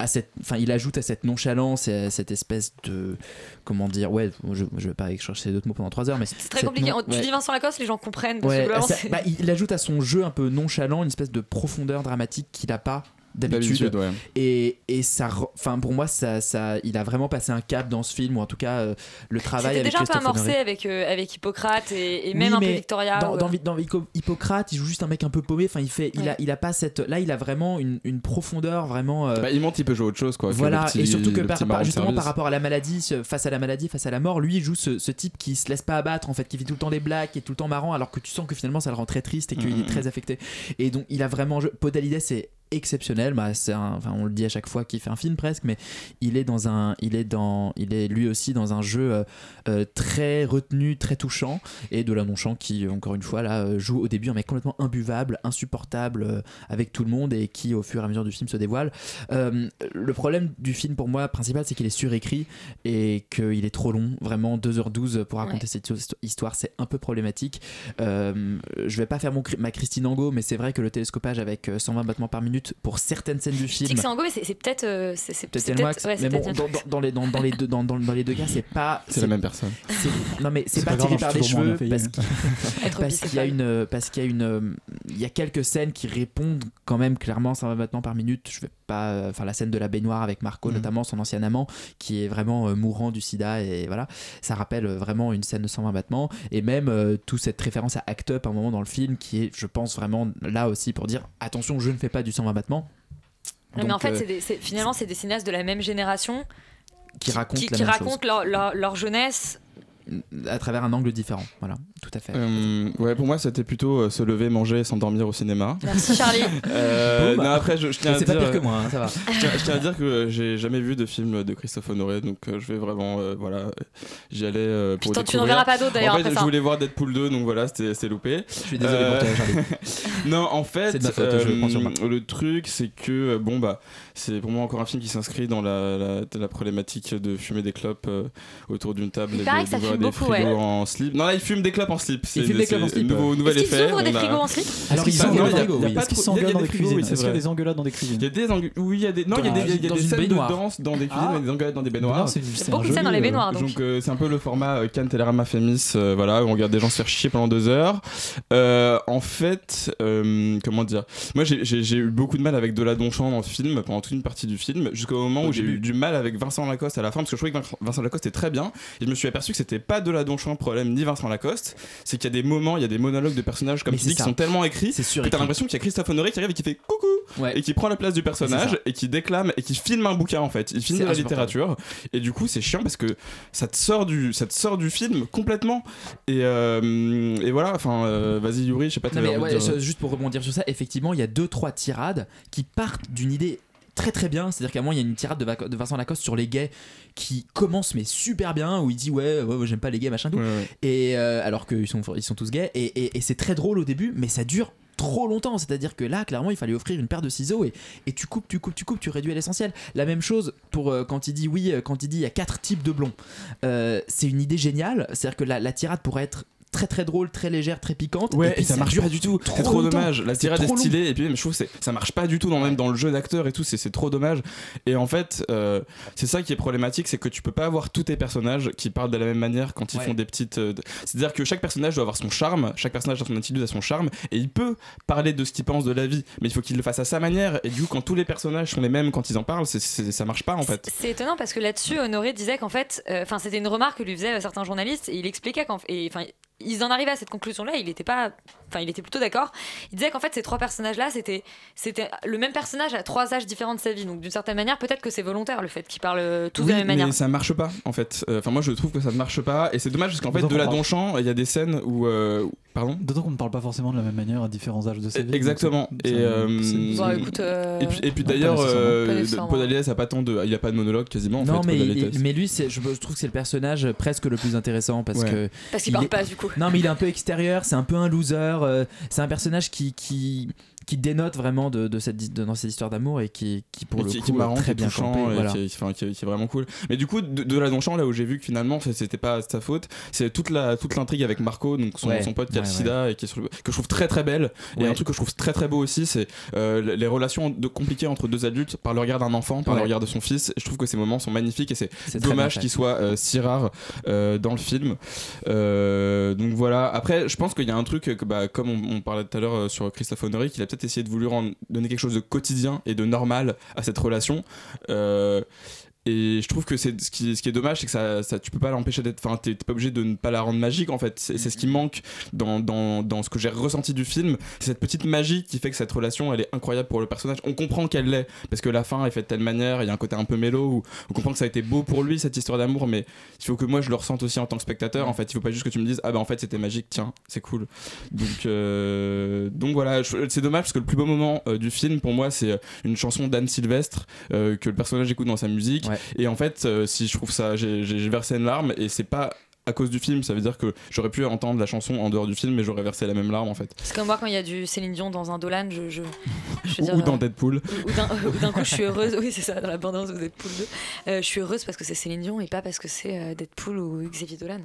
S5: à cette, enfin, il ajoute à cette nonchalance et à cette espèce de, comment dire, ouais, je, je vais pas chercher d'autres mots pendant trois heures, mais
S6: C'est très compliqué. Tu dis Vincent Lacoste, les gens comprennent.
S5: Ouais, ça- bah, il ajoute à son jeu un peu nonchalant une espèce de profondeur dramatique qu'il a pas d'habitude
S14: ouais.
S5: et, et ça enfin pour moi ça, ça il a vraiment passé un cap dans ce film ou en tout cas euh, le travail
S6: C'était
S5: avec
S6: déjà un peu amorcé avec, euh, avec Hippocrate et, et
S5: Oui,
S6: même un peu Victoria.
S5: Dans,
S6: euh,
S5: dans Hippocrate, il joue juste un mec un peu paumé. Enfin, il fait, il a, il a pas cette. Là, il a vraiment une, une profondeur, vraiment. euh,
S14: Bah, il montre, il peut jouer autre chose quoi.
S5: voilà,
S14: petit-
S5: et surtout que par, par- justement par rapport à la maladie, ce- face à la maladie, face à la mort, lui il joue ce, ce type qui se laisse pas abattre en fait, qui fait tout le temps des blagues, qui est tout le temps marrant, alors que tu sens que finalement ça le rend très triste et qu'il est très affecté. Et donc il a vraiment. Podalides c'est exceptionnel, bah, c'est un- enfin, on le dit à chaque fois qu'il fait un film presque, mais il est dans un, il est dans, il est lui aussi dans un jeu euh, euh, très retenu, très touchant, et de la Nonchamp qui encore une fois là euh, joue au début un mec complètement imbuvable, insupportable euh, avec tout le monde et qui au fur et à mesure du film se dévoile. Euh, le problème du film pour moi principal c'est qu'il est surécrit et qu'il est trop long, vraiment 2h12 pour raconter
S6: Ouais.
S5: cette histo- histoire, c'est un peu problématique. Je vais pas faire mon, ma Christine Angot, mais c'est vrai que le télescopage avec euh, 120 battements par minute pour certaines scènes du
S6: Je dis
S5: film.
S6: que c'est Angot, mais c'est peut-être. euh, c'est
S5: Peut-être mais bon, dans, les, dans, dans les deux, dans, dans- dans les deux cas, c'est pas.
S14: C'est la même personne.
S5: Non mais c'est pas tiré par les cheveux parce qu'il y a une parce qu'il y a une euh, il y a quelques scènes qui répondent quand même clairement 120 battements par minute. Je vais pas euh, enfin la scène de la baignoire avec Marco
S9: Mhm.
S5: notamment son ancien amant qui est vraiment euh, mourant du sida et voilà ça rappelle euh, vraiment une scène de 120 battements et même euh, toute cette référence à Act Up à un moment dans le film qui est je pense vraiment là aussi pour dire attention je ne fais pas du 120 battements
S6: Non, mais en
S5: Donc,
S6: fait,
S5: euh,
S6: c'est des- c'est- finalement, c'est des cinéastes de la même génération
S5: qui racontent
S6: qui,
S5: la
S6: qui
S5: même chose.
S6: racontent leur, leur, leur jeunesse.
S5: À travers un angle différent voilà tout à fait
S14: Euh, ouais, pour moi, c'était plutôt euh, se lever, manger et s'endormir au cinéma.
S6: Merci Charlie.
S14: Euh, non, après, je, je tiens à
S5: c'est pas
S14: dire,
S5: pire que moi, hein, ça va.
S14: Je tiens, je tiens à dire que j'ai jamais vu de film de Christophe Honoré, donc euh, je vais vraiment, euh, voilà, j'y allais euh, pour
S6: Putain, tu n'en verras pas d'autres, d'ailleurs,
S14: En fait,
S6: après
S14: je
S6: ça.
S14: voulais voir Deadpool 2, donc voilà, c'était loupé.
S5: Je suis désolé pour toi, Charlie.
S14: non, en fait,
S5: faute, je le
S14: truc, c'est que bon bah, c'est pour moi encore un film qui s'inscrit dans la, la, la problématique de fumer des clopes euh, autour d'une table
S6: Il
S14: et
S6: paraît
S14: de,
S6: que ça fume
S14: des
S6: beaucoup,
S14: frigos
S6: ouais.
S14: en slip. Non, là, il fume des clopes en slip. C'est
S5: fume des clopes en slip,
S14: Nouveau, nouvel
S6: Est-ce qu'ils
S14: effet.
S6: ouvrent des frigos en slip
S9: Est-ce qu'ils
S14: Bah, non,
S9: s'engueulent
S14: il y a-
S9: dans- qu'ils
S14: trop-
S9: s'engueulent
S14: il y a
S9: dans
S14: des
S9: des
S14: frigos,
S9: cuisines Est-ce qu'il y a des engueulades dans des cuisines
S14: Il y a des engu- oui, il y a des non, il y a des, il y a des
S5: Dans une
S14: scènes de danse dans des cuisines,
S9: Ah.
S14: il y a des engueulades dans des baignoires.
S9: c'est c'est
S6: beaucoup de scènes dans les baignoires. donc.
S14: Euh, c'est un peu le format euh, Cannes Télérama Fémis, euh, voilà, où on regarde des gens se faire chier pendant deux heures. En fait, comment dire, moi j'ai- eu beaucoup de mal avec Dela Donchamp dans le film pendant toute une partie du film, jusqu'au moment où j'ai eu du mal avec Vincent Lacoste à la fin, parce que je trouvais que Vin- Vincent Lacoste était très bien, et je me suis aperçu que c'était pas Dela Donchamp le problème ni Vincent Lacoste, c'est qu'il y a des moments, il y a des monologues de personnages comme
S5: Mais
S14: tu qui sont tellement écrits
S5: C'est sûr.
S14: que t'as l'impression qu'il y a Christophe Honoré qui arrive et qui fait coucou
S5: Ouais.
S14: et qui prend la place du personnage et qui déclame et qui filme un bouquin en fait. Il filme de la littérature et du coup c'est chiant parce que ça te sort du ça te sort du film complètement et, euh, et voilà enfin euh, vas-y Yuri je sais pas
S5: Non, mais
S14: envie
S5: ouais,
S14: de dire-
S5: je- juste pour rebondir sur ça, effectivement, il y a deux trois tirades qui partent d'une idée très très bien. C'est-à-dire qu'à un moment, il y a une tirade de, Vincent Lacoste sur les gays qui commence mais super bien, où il dit ouais, ouais, ouais, j'aime pas les gays, machin tout.
S14: Ouais.
S5: Et euh, alors qu'ils sont, ils sont tous gays, et, et- et c'est très drôle au début, mais ça dure trop longtemps. C'est-à-dire que là, clairement, il fallait offrir une paire de ciseaux et, et tu coupes, tu coupes, tu coupes, tu réduis à l'essentiel. La même chose pour euh, quand il dit oui, euh, quand il dit il y a quatre types de blonds. Euh, c'est une idée géniale. C'est-à-dire que la, la tirade pourrait être très très drôle, très légère, très piquante.
S14: Ouais, et,
S5: puis
S14: ça marche pas du tout. C'est
S5: trop
S14: dommage. La tirade est
S5: long.
S14: stylée et puis même, je trouve que c'est- ça marche pas du tout dans même dans le jeu d'acteur et tout. C'est c'est trop dommage. Et en fait, euh, c'est ça qui est problématique, c'est que tu peux pas avoir tous tes personnages qui parlent de la même manière quand ils
S5: Ouais.
S14: font des petites. euh, C'est-à-dire que chaque personnage doit avoir son charme. Chaque personnage dans son attitude a son charme et il peut parler de ce qu'il pense de la vie, mais il faut qu'il le fasse à sa manière. Et du coup, quand tous les personnages sont les mêmes quand ils en parlent, c'est- c'est- ça marche pas en fait.
S6: C'est étonnant parce que là-dessus, Honoré disait qu'en fait, euh, enfin, c'était une remarque que lui faisaient certains journalistes et il expliquait qu'en enfin, ils en arrivaient à cette conclusion-là. Il était pas, enfin, il était plutôt d'accord. Il disait qu'en fait, ces trois personnages-là, c'était, c'était le même personnage à trois âges différents de sa vie. Donc, d'une certaine manière, peut-être que c'est volontaire le fait qu'ils parlent euh, tous de
S14: Oui,
S6: la même
S14: mais
S6: manière.
S14: ça marche pas en fait. Euh, Enfin, moi je trouve que ça ne marche pas et c'est dommage parce qu'en fait, de la Donchamp, il y a des scènes où. euh, Pardon
S9: D'autant qu'on ne parle pas forcément de la même manière à différents âges de sa vie.
S14: Exactement.
S9: donc
S14: Et, euh,
S6: Bon, écoute, euh,
S14: Et puis, et d'ailleurs, euh. Paul Aliès a pas tant de, il a pas de monologue quasiment. En
S5: non,
S14: fait,
S5: mais, il- mais lui, c'est- je, je trouve que c'est le personnage presque le plus intéressant parce
S14: Ouais.
S5: que.
S6: Parce qu'il
S5: il
S6: parle
S5: est-
S6: pas du coup.
S5: Non, mais il est un peu extérieur, c'est un peu un loser. Euh, c'est un personnage qui, qui, qui dénote vraiment de, de cette, de- dans cette histoire d'amour et qui, qui pour
S14: Et
S5: le
S14: qui,
S5: coup,
S14: qui est marrant,
S5: très
S14: est
S5: bien
S14: touchant
S5: campé.
S14: et
S5: voilà.
S14: qui, est, enfin, qui est- qui est vraiment cool. Mais du coup, de, de la Donchamp, là où j'ai vu que finalement c'était pas sa faute, c'est toute la toute l'intrigue avec Marco, donc son,
S5: Ouais.
S14: son pote qui a le
S5: Ouais,
S14: sida et qui est sur le- que je trouve très très belle. Et un truc que je trouve très très beau aussi, c'est euh, les relations de, compliquées entre deux adultes par le regard d'un enfant, par le regard de son fils. Et je trouve que ces moments sont magnifiques et c'est dommage qu'ils soient euh, si rares euh, dans le film. Donc voilà. Après, je pense qu'il y a un truc que, bah, comme on, on parlait tout à l'heure sur Christophe Honoré, qu'il a peut-être essayé de vouloir en donner quelque chose de quotidien et de normal à cette relation. Euh, et je trouve que c'est ce qui, ce qui est dommage, c'est que ça, ça, tu peux pas l'empêcher d'être. Enfin, t'es pas obligé de ne pas la rendre magique en fait. C'est c'est ce qui manque dans, dans, dans ce que j'ai ressenti du film. C'est cette petite magie qui fait que cette relation elle est incroyable pour le personnage. On comprend qu'elle l'est parce que la fin est faite de telle manière. Il y a un côté un peu mélo où on comprend que ça a été beau pour lui cette histoire d'amour, mais il faut que moi je le ressente aussi en tant que spectateur. En fait, il faut pas juste que tu me dises ah bah en fait c'était magique, tiens, c'est cool. Donc, euh, donc voilà, je- c'est dommage parce que le plus beau moment euh, du film pour moi c'est euh, une chanson d'Anne Sylvestre euh, que le personnage écoute dans sa musique.
S5: Ouais.
S14: Et en fait, euh, si je trouve ça, j'ai versé une larme et c'est pas à cause du film, ça veut dire que j'aurais pu entendre la chanson en dehors du film, mais j'aurais versé la même larme en fait.
S6: Parce que moi, quand il y a du Céline Dion dans un Dolan, je, je, je veux dire,
S14: ou dans
S6: euh,
S14: Deadpool.
S6: ou d'un ou d'un coup, je suis heureuse. Oui, c'est ça, dans la bande-annonce de Deadpool 2. Euh, je suis heureuse parce que c'est Céline Dion et pas parce que c'est euh, Deadpool ou Xavier Dolan.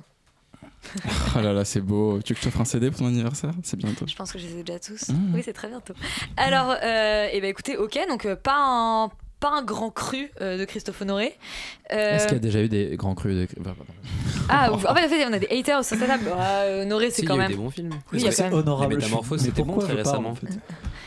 S14: Ah là là, c'est beau. Tu veux que je t'offre un CD pour ton anniversaire? C'est bientôt.
S6: Je pense que je les ai déjà tous.
S14: Mmh.
S6: Oui, c'est très bientôt. Alors, euh, eh ben, écoutez, ok, donc euh, pas un, pas un grand cru euh, de Christophe Honoré. Euh,
S5: Est-ce qu'il y a déjà eu des grands crus de...
S6: Ah, en fait, on a des haters sur cette table. Ah, Honoré, c'est
S10: Si,
S6: quand
S10: il y a eu
S6: même.
S10: des bons films.
S6: Oui, il y a quand même.
S9: honorable.
S10: Les Métamorphoses, c'était bon très récemment.
S9: en fait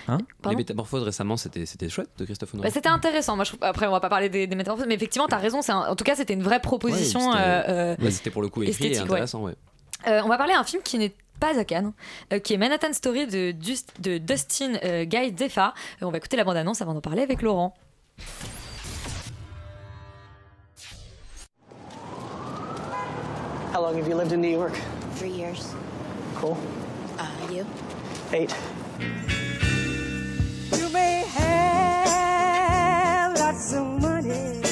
S5: Hein
S10: les Métamorphoses récemment, c'était c'était chouette de Christophe Honoré.
S6: Bah, c'était intéressant. Moi, je trouve... Après, on va pas parler des, des métamorphoses, mais effectivement, t'as raison. un- En tout cas, c'était une vraie proposition.
S10: Ouais, c'était-
S6: euh, euh,
S10: pour le coup écrit et
S6: ouais.
S10: intéressant, ouais.
S6: Euh, on va parler d'un film qui n'est pas à Cannes, euh, qui est Manhattan Story de, Dust- de Dustin euh, Guy Defa. Euh, on va écouter la bande-annonce avant d'en parler avec Laurent.
S15: How long have you lived in New York?
S16: Three years.
S15: Cool.
S16: Uh, you?
S15: Eight.
S17: You may have lots of money.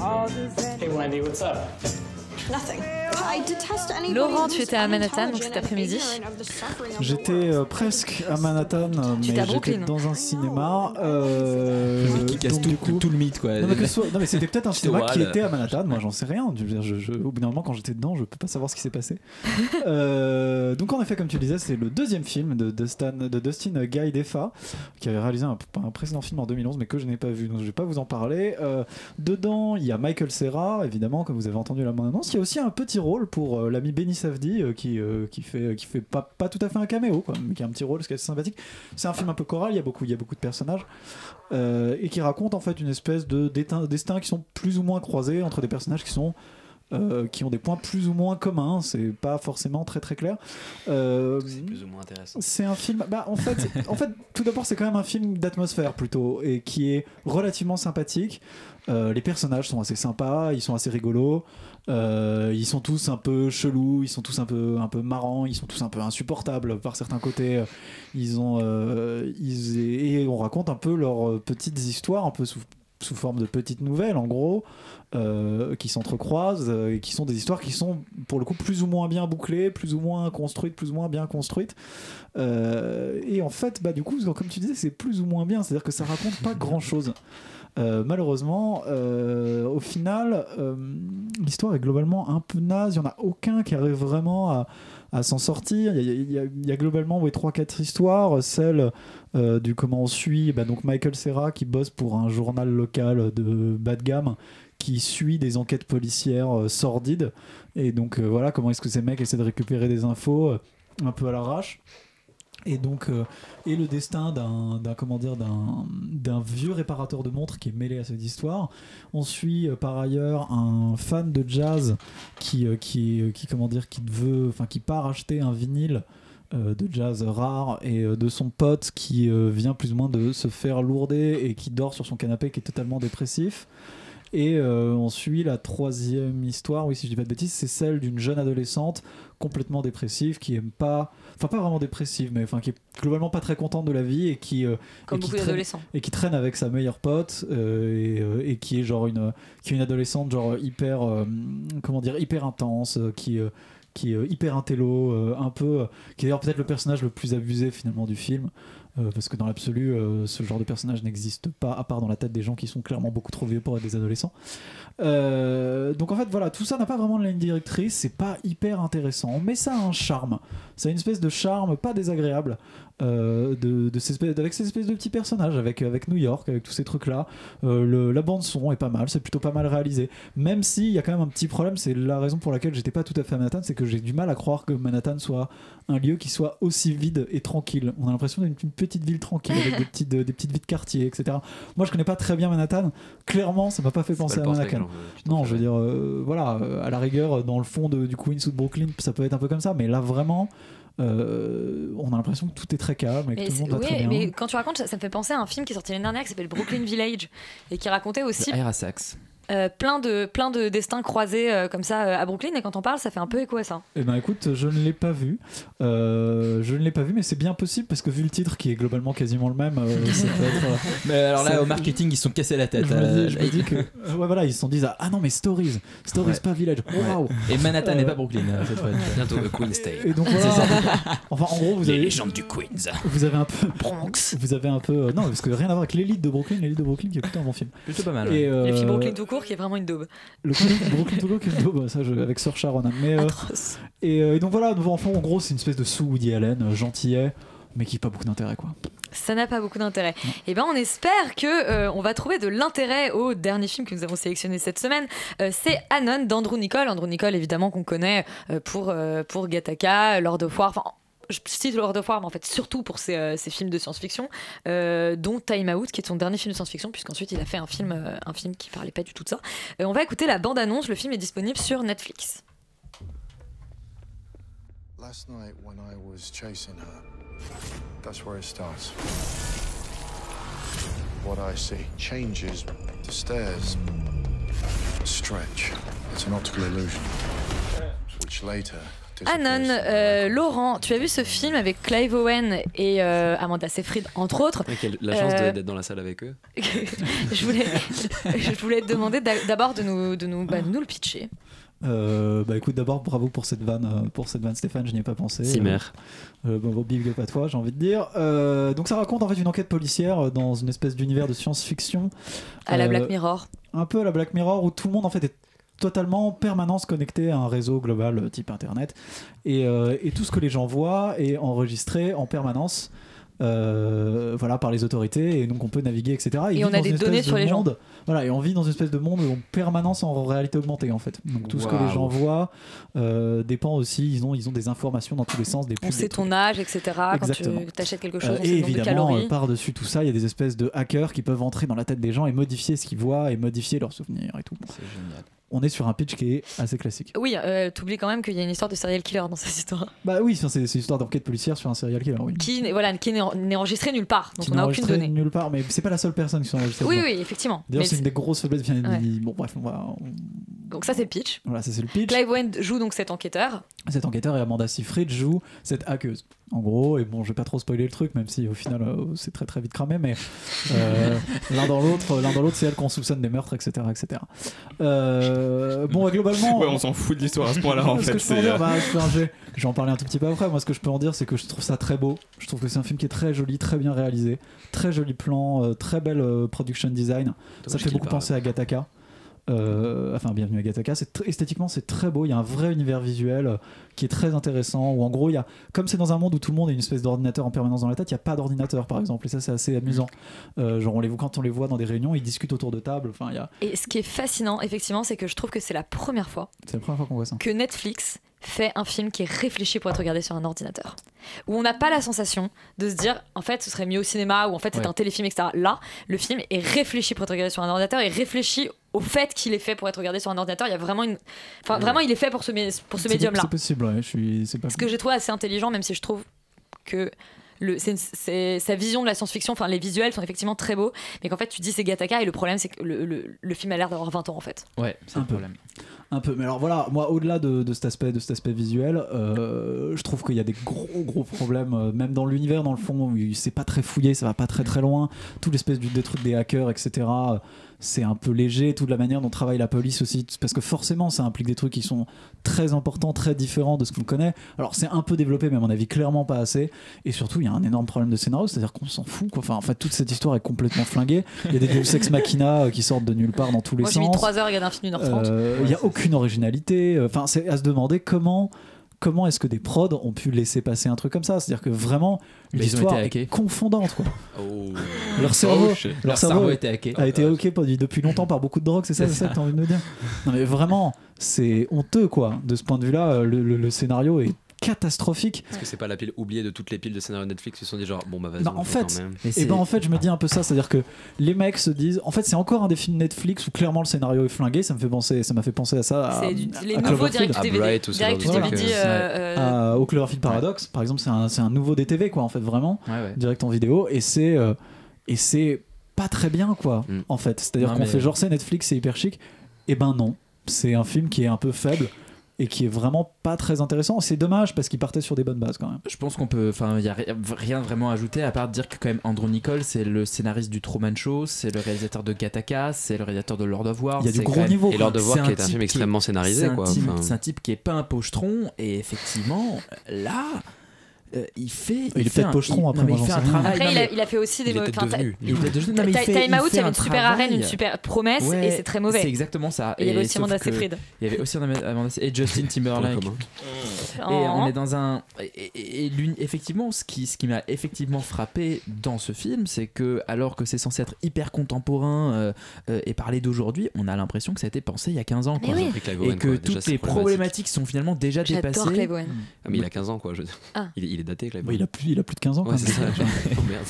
S17: All
S15: Hey, Wendy, what's up?
S16: Nothing.
S6: Laurent, tu étais à Manhattan donc cet après-midi.
S9: J'étais euh, presque à Manhattan, mais j'étais dans un cinéma. euh,
S5: Le qui casse
S9: donc,
S5: tout,
S9: du coup-
S5: tout le mythe quoi.
S9: Non mais, que ce soit- non, mais c'était peut-être un cinéma qui était à Manhattan, moi j'en sais rien. Je je- je- au bout d'un moment, quand j'étais dedans, je peux pas savoir ce qui s'est passé. Euh, donc en effet, comme tu disais, c'est le deuxième film de Dustin, de Dustin Guy Defa, qui avait réalisé un, un précédent film en 2011, mais que je n'ai pas vu, donc je vais pas vous en parler. Euh, dedans, il y a Michael Serra, évidemment, comme vous avez entendu la bande-annonce. Il y a aussi un petit rôle pour euh, l'ami Benny Safdie, euh, qui, euh, qui fait, qui fait pas, pas tout à fait un caméo, quoi, mais qui a un petit rôle, ce qui est assez sympathique. C'est un film un peu choral, il y a beaucoup, il y a beaucoup de personnages. Euh, et qui raconte en fait une espèce de d'étein- destins qui sont plus ou moins croisés entre des personnages qui sont euh, qui ont des points plus ou moins communs, c'est pas forcément très très clair. Euh,
S10: C'est plus ou moins intéressant.
S9: c'est un film. Bah, en fait, en fait, tout d'abord, c'est quand même un film d'atmosphère plutôt et qui est relativement sympathique. Euh, les personnages sont assez sympas, ils sont assez rigolos. ils sont tous un peu chelous, ils sont tous un peu un peu marrants, ils sont tous un peu insupportables par certains côtés. Ils ont ils et on raconte un peu leurs petites histoires, un peu sous sous forme de petites nouvelles en gros euh, qui s'entrecroisent euh, et qui sont des histoires qui sont pour le coup plus ou moins bien bouclées plus ou moins construites plus ou moins bien construites euh, et en fait, bah, du coup, comme tu disais, c'est plus ou moins bien. C'est-à-dire que ça raconte pas grand-chose. Malheureusement, au final, l'histoire est globalement un peu naze. Il n'y en a aucun qui arrive vraiment à, à s'en sortir. Il y a, globalement ouais, 3-4 histoires. Celle euh, du comment on suit bah, Michael Serra qui bosse pour un journal local de bas de gamme qui suit des enquêtes policières euh, sordides. Et donc euh, voilà comment est-ce que ces mecs essaient de récupérer des infos un peu à l'arrache. Et donc, euh, et le destin d'un, comment dire, d'un, vieux réparateur de montres qui est mêlé à cette histoire. On suit euh, par ailleurs un fan de jazz qui, euh, qui, qui comment dire, qui veut, enfin, qui part acheter un vinyle. de jazz rare et de son pote qui vient plus ou moins de se faire lourder et qui dort sur son canapé qui est totalement dépressif et euh, on suit la troisième histoire, oui si je dis pas de bêtises, c'est celle d'une jeune adolescente complètement dépressive qui aime pas, enfin pas vraiment dépressive, mais enfin qui est globalement pas très contente de la vie et qui euh,
S6: Comme
S9: et qui traîne- et qui traîne avec sa meilleure pote euh, et, et qui est genre une qui est une adolescente genre hyper comment dire hyper intense qui qui est hyper intello un peu qui est d'ailleurs peut-être le personnage le plus abusé finalement du film euh, parce que dans l'absolu euh, ce genre de personnage n'existe pas à part dans la tête des gens qui sont clairement beaucoup trop vieux pour être des adolescents. Euh, donc en fait voilà tout ça n'a pas vraiment de ligne directrice c'est pas hyper intéressant mais ça a un charme. Ça a une espèce de charme pas désagréable de, ces espèces, avec ces espèces de petits personnages avec, avec New York avec tous ces trucs là la bande son est pas mal c'est plutôt pas mal réalisé. Même s'il y a quand même un petit problème c'est la raison pour laquelle j'étais pas tout à fait à Manhattan c'est que j'ai du mal à croire que Manhattan soit un lieu qui soit aussi vide et tranquille. On a l'impression d'une une petite ville tranquille avec des petites, des petites vies de quartier etc moi je connais pas très bien Manhattan. Clairement ça m'a pas fait penser
S10: pas
S9: à Manhattan.
S10: tu
S9: non je veux dire euh, voilà euh, à la rigueur dans le fond de- du Queens ou de Brooklyn ça peut être un peu comme ça. Mais là vraiment euh, on a l'impression que tout est très calme et que
S6: Mais,
S9: tout le monde va
S6: oui,
S9: très bien.
S6: mais quand tu racontes, ça, ça me fait penser à un film qui est sorti l'année dernière qui s'appelle Brooklyn Village et qui racontait aussi
S5: Air Sax.
S6: Euh, plein, de, plein de destins croisés euh, comme ça euh, à Brooklyn. Et quand on parle, ça fait un peu écho à ça.
S9: Eh ben écoute, je ne l'ai pas vu. Euh, je ne l'ai pas vu, mais c'est bien possible parce que vu le titre qui est globalement quasiment le même, euh, ça peut être. euh,
S5: Mais alors là,
S9: ça-
S5: au marketing, ils se sont cassés la tête.
S9: Je me dis, je me dis que. euh, ouais, voilà, ils se sont dit ah non, mais Stories. Stories,
S5: Ouais.
S9: pas Village.
S5: Et Manhattan
S9: Euh,
S5: n'est pas Brooklyn euh, cette fois.
S10: Bientôt le Queen State.
S9: Et donc voilà. enfin, en gros, vous
S5: Les
S9: avez.
S5: légendes du Queens.
S9: Vous avez un peu. Vous avez un peu. euh, non, parce que rien à voir avec l'élite de Brooklyn. L'élite de Brooklyn qui est plutôt un bon film.
S5: Plutôt pas mal.
S9: Et, euh,
S6: Les filles Brooklyn tout court qui est vraiment une daube.
S9: Le Brooklyn Togo qui est beau, bah, ça, je- avec Sir Sharon. Mais, euh, et, euh, et donc voilà, Nouveau Enfant, en gros, c'est une espèce de sous Woody Allen, euh, gentillet, mais qui n'a pas beaucoup d'intérêt, quoi.
S6: Ça n'a pas beaucoup d'intérêt. Et ben on espère que euh, on va trouver de l'intérêt au dernier film que nous avons sélectionné cette semaine. Euh, c'est Anon d'Andrew Nicole. Andrew Nicole évidemment qu'on connaît euh, pour pour Gattaca, Lord of War. Enfin, je cite Lord of War, mais en fait surtout pour ses, euh, films de science-fiction, euh, dont Time Out, qui est son dernier film de science-fiction, puisqu'ensuite il a fait un film, euh, un film qui parlait pas du tout de ça. On va écouter la bande-annonce. Le film est disponible sur Netflix.
S17: Last night, when I was chasing her, that's where it starts. What I see changes. The stairs stretch. It's an optical illusion.
S6: Anon, euh, Laurent, tu as vu ce film avec Clive Owen et euh, Amanda Seyfried, entre autres.
S10: Quelle- La chance
S6: Euh,
S10: d'être dans la salle avec eux.
S6: je, voulais, je voulais te demander d'a- d'abord de nous, de nous, bah, de nous le pitcher.
S9: Euh, bah écoute, d'abord bravo pour cette vanne, pour cette vanne Stéphane, je n'y ai pas pensé.
S10: Cimer.
S9: Euh, bon, bon, big up à toi, j'ai envie de dire. Euh, donc ça raconte en fait une enquête policière dans une espèce d'univers de science-fiction.
S6: À la
S9: Euh,
S6: Black Mirror.
S9: Un peu à la Black Mirror où tout le monde en fait est totalement en permanence connecté à un réseau global euh, type internet et, euh, et tout ce que les gens voient est enregistré en permanence euh, voilà par les autorités et donc on peut naviguer etc
S6: Et on a des données sur
S9: de
S6: les gens.
S9: monde- voilà et on vit dans une espèce de monde en permanence en réalité augmentée en fait donc tout ce que les gens voient euh, dépend aussi ils ont ils ont des informations dans tous les sens des
S6: On sait
S9: des
S6: ton âge, etc. Quand tu achètes quelque chose,
S9: euh,
S6: on
S9: et
S6: de
S9: évidemment, euh, par-dessus tout ça, il y a des espèces de hackers qui peuvent entrer dans la tête des gens et modifier ce qu'ils voient et modifier leurs souvenirs et tout.
S5: C'est génial.
S9: On est sur un pitch qui est assez classique.
S6: Oui, euh, t'oublies quand même qu'il y a une histoire de serial killer dans cette histoire.
S9: Bah oui, c'est une histoire d'enquête policière sur un serial killer, oui.
S6: Qui, n'est- voilà, qui n'est enregistré nulle part. Donc
S9: Qui
S6: on n'a aucune donnée.
S9: nulle part, mais c'est pas la seule personne qui sont enregistrée.
S6: Oui, oui, effectivement.
S9: D'ailleurs, c'est une des grosses faiblesses.
S6: Ouais.
S9: Bon, bref, on va. on-
S6: Donc ça, c'est le pitch.
S9: Voilà, ça c'est le pitch.
S6: Clive Owen joue donc cet enquêteur.
S9: Cet enquêteur et Amanda Seyfried jouent cette hackeuse. En gros, et bon, je vais pas trop spoiler le truc, même si au final euh, c'est très très vite cramé, mais euh, l'un dans l'autre, l'un dans l'autre, c'est elle qu'on soupçonne des meurtres, etc., etc. Euh, bon, globalement,
S14: Ouais, on s'en fout de l'histoire à ce point-là en fait.
S9: que je
S14: euh,
S9: bah, je fais un jet. je vais en parler un tout petit peu après. Moi, ce que je peux en dire, c'est que je trouve ça très beau. Je trouve que c'est un film qui est très joli, très bien réalisé, très joli plan, euh, très belle euh, production design. ça fait beaucoup
S10: parle.
S9: penser à Gataka. Euh, enfin, bienvenue à Gataka. C'est esthétiquement, c'est très beau. Il y a un vrai univers visuel euh, qui est très intéressant. Où en gros, il y a, comme c'est dans un monde où tout le monde a une espèce d'ordinateur en permanence dans la tête, il n'y a pas d'ordinateur, par exemple. Et ça, c'est assez amusant. Euh, genre, on les, quand on les voit dans des réunions, ils discutent autour de table. Enfin, il y a,
S6: Et ce qui est fascinant, effectivement, c'est que je trouve que c'est la première fois
S9: c'est la première fois qu'on voit ça.
S6: que Netflix fait un film qui est réfléchi pour être regardé sur un ordinateur. Où on n'a pas la sensation de se dire, en fait, ce serait mieux au cinéma, ou en fait, c'est
S5: Ouais.
S6: un téléfilm, etc. Là, le film est réfléchi pour être regardé sur un ordinateur et réfléchi au fait qu'il est fait pour être regardé sur un ordinateur. Il y a vraiment une. Enfin, vraiment, il est fait pour ce, pour médium-là.
S9: C'est possible, ouais. Je suis, c'est pas
S6: Ce que j'ai trouvé assez intelligent, même si je trouve que le, c'est, c'est- sa vision de la science-fiction, enfin les visuels sont effectivement très beaux, mais qu'en fait tu dis c'est Gataka et le problème c'est que le, le- le film a l'air d'avoir 20 ans en fait.
S5: Ouais, c'est
S9: Un
S5: un
S9: peu. Un peu, mais alors voilà, moi au-delà de, cet aspect, de cet aspect visuel, euh, je trouve qu'il y a des gros gros problèmes, euh, même dans l'univers dans le fond, où c'est pas très fouillé, ça va pas très très loin, tout l'espèce du des trucs des hackers, etc. C'est un peu léger, toute la manière dont travaille la police aussi, parce que forcément ça implique des trucs qui sont très importants, très différents de ce qu'on connaît. Alors c'est un peu développé, mais à mon avis clairement pas assez. Et surtout il y a un énorme problème de scénario, c'est-à-dire qu'on s'en fout. Quoi. Enfin en fait toute cette histoire est complètement flinguée. Il y a des Deus Ex Machina euh, qui sortent de nulle part dans tous les
S6: Moi j'ai
S9: sens.
S6: mis 3 heures à regarder un film d'une heure 30.
S9: Euh, Il n'y a aucune originalité. Enfin, c'est à se demander comment. Comment est-ce que des prods ont pu laisser passer un truc comme ça? C'est-à-dire que vraiment, l'histoire est
S5: hackés.
S9: confondante. Quoi.
S10: Oh.
S9: Leur cerveau,
S5: Oh,
S9: leur
S5: Leur
S9: cerveau
S5: cerveau a été hacké.
S9: a été hacké depuis- depuis longtemps par beaucoup de drogues, c'est ça, ça
S5: ça.
S9: que tu as envie de me dire? Non mais vraiment, c'est honteux quoi. De ce point de vue-là, euh, le, le- le scénario est catastrophique.
S10: Est-ce que c'est pas la pile oubliée de toutes les piles de scénarios Netflix qui se sont dit genre bon bah vas-y
S9: en
S10: fait
S9: et ben en fait, je me dis un peu ça, c'est-à-dire que les mecs se disent, en fait, c'est encore un des films Netflix où clairement le scénario est flingué. Ça me fait penser, ça m'a fait penser à ça. À,
S6: C'est les
S9: à
S6: nouveaux DVD. Direct DVD,
S10: euh,
S6: euh, euh,
S9: au Cloverfield Paradox, par exemple, c'est un, c'est un nouveau DTV, quoi, en fait, vraiment,
S5: Ouais, ouais.
S9: direct en vidéo, et c'est euh, et c'est pas très bien, quoi,
S10: Mm.
S9: en fait. C'est-à-dire qu'on
S5: mais-
S9: fait genre c'est Netflix, c'est hyper chic, et ben non, c'est un film qui est un peu faible et qui est vraiment pas très intéressant. C'est dommage parce qu'il partait sur des bonnes bases quand même.
S5: Je pense qu'on peut. Enfin, il n'y a ri- rien vraiment à ajouter à part dire que, quand même, Andrew Nicole, c'est le scénariste du Truman Show, c'est le réalisateur de Gattaca, c'est le réalisateur de Lord of War.
S9: Il y a du gros
S5: même-
S9: niveau,
S10: Et Lord of War qui est un film extrêmement scénarisé
S5: c'est un
S10: quoi.
S5: type-
S10: Enfin,
S5: C'est un type qui est pas un pochetron, et effectivement, là. Euh, il fait.
S9: Il est
S5: fait
S9: peut-être
S5: il-
S9: après,
S5: non, mais
S9: moi,
S5: il fait un travail.
S6: Après,
S5: non,
S6: il, a, il a fait aussi des
S10: Il est
S6: enfin,
S10: devenu.
S5: il est il
S6: Time
S5: il
S6: Out, il y avait
S5: un
S6: une super arène, une super promesse, et c'est très mauvais.
S5: C'est exactement ça.
S6: Et il y avait aussi Amanda Seyfried.
S5: Il y avait aussi Amanda et Justin Timberlake. Et
S6: Oh.
S5: on est dans un. Et, effectivement, ce qui, ce qui m'a effectivement frappé dans ce film, c'est que, alors que c'est censé être hyper contemporain euh, euh, et parler d'aujourd'hui, on a l'impression que ça a été pensé il y a 15 ans. Quoi.
S6: oui.
S5: Et que toutes les
S10: problématique.
S5: problématiques sont finalement déjà dépassées.
S10: Ah, mais il a 15 ans quoi. Je... veux dire.
S6: Ah.
S10: Il, est- il est daté Clive
S9: Bah, il, a plus, il a plus de 15 ans quand
S10: Ouais,
S9: même.
S10: c'est ça. genre. Oh, merde.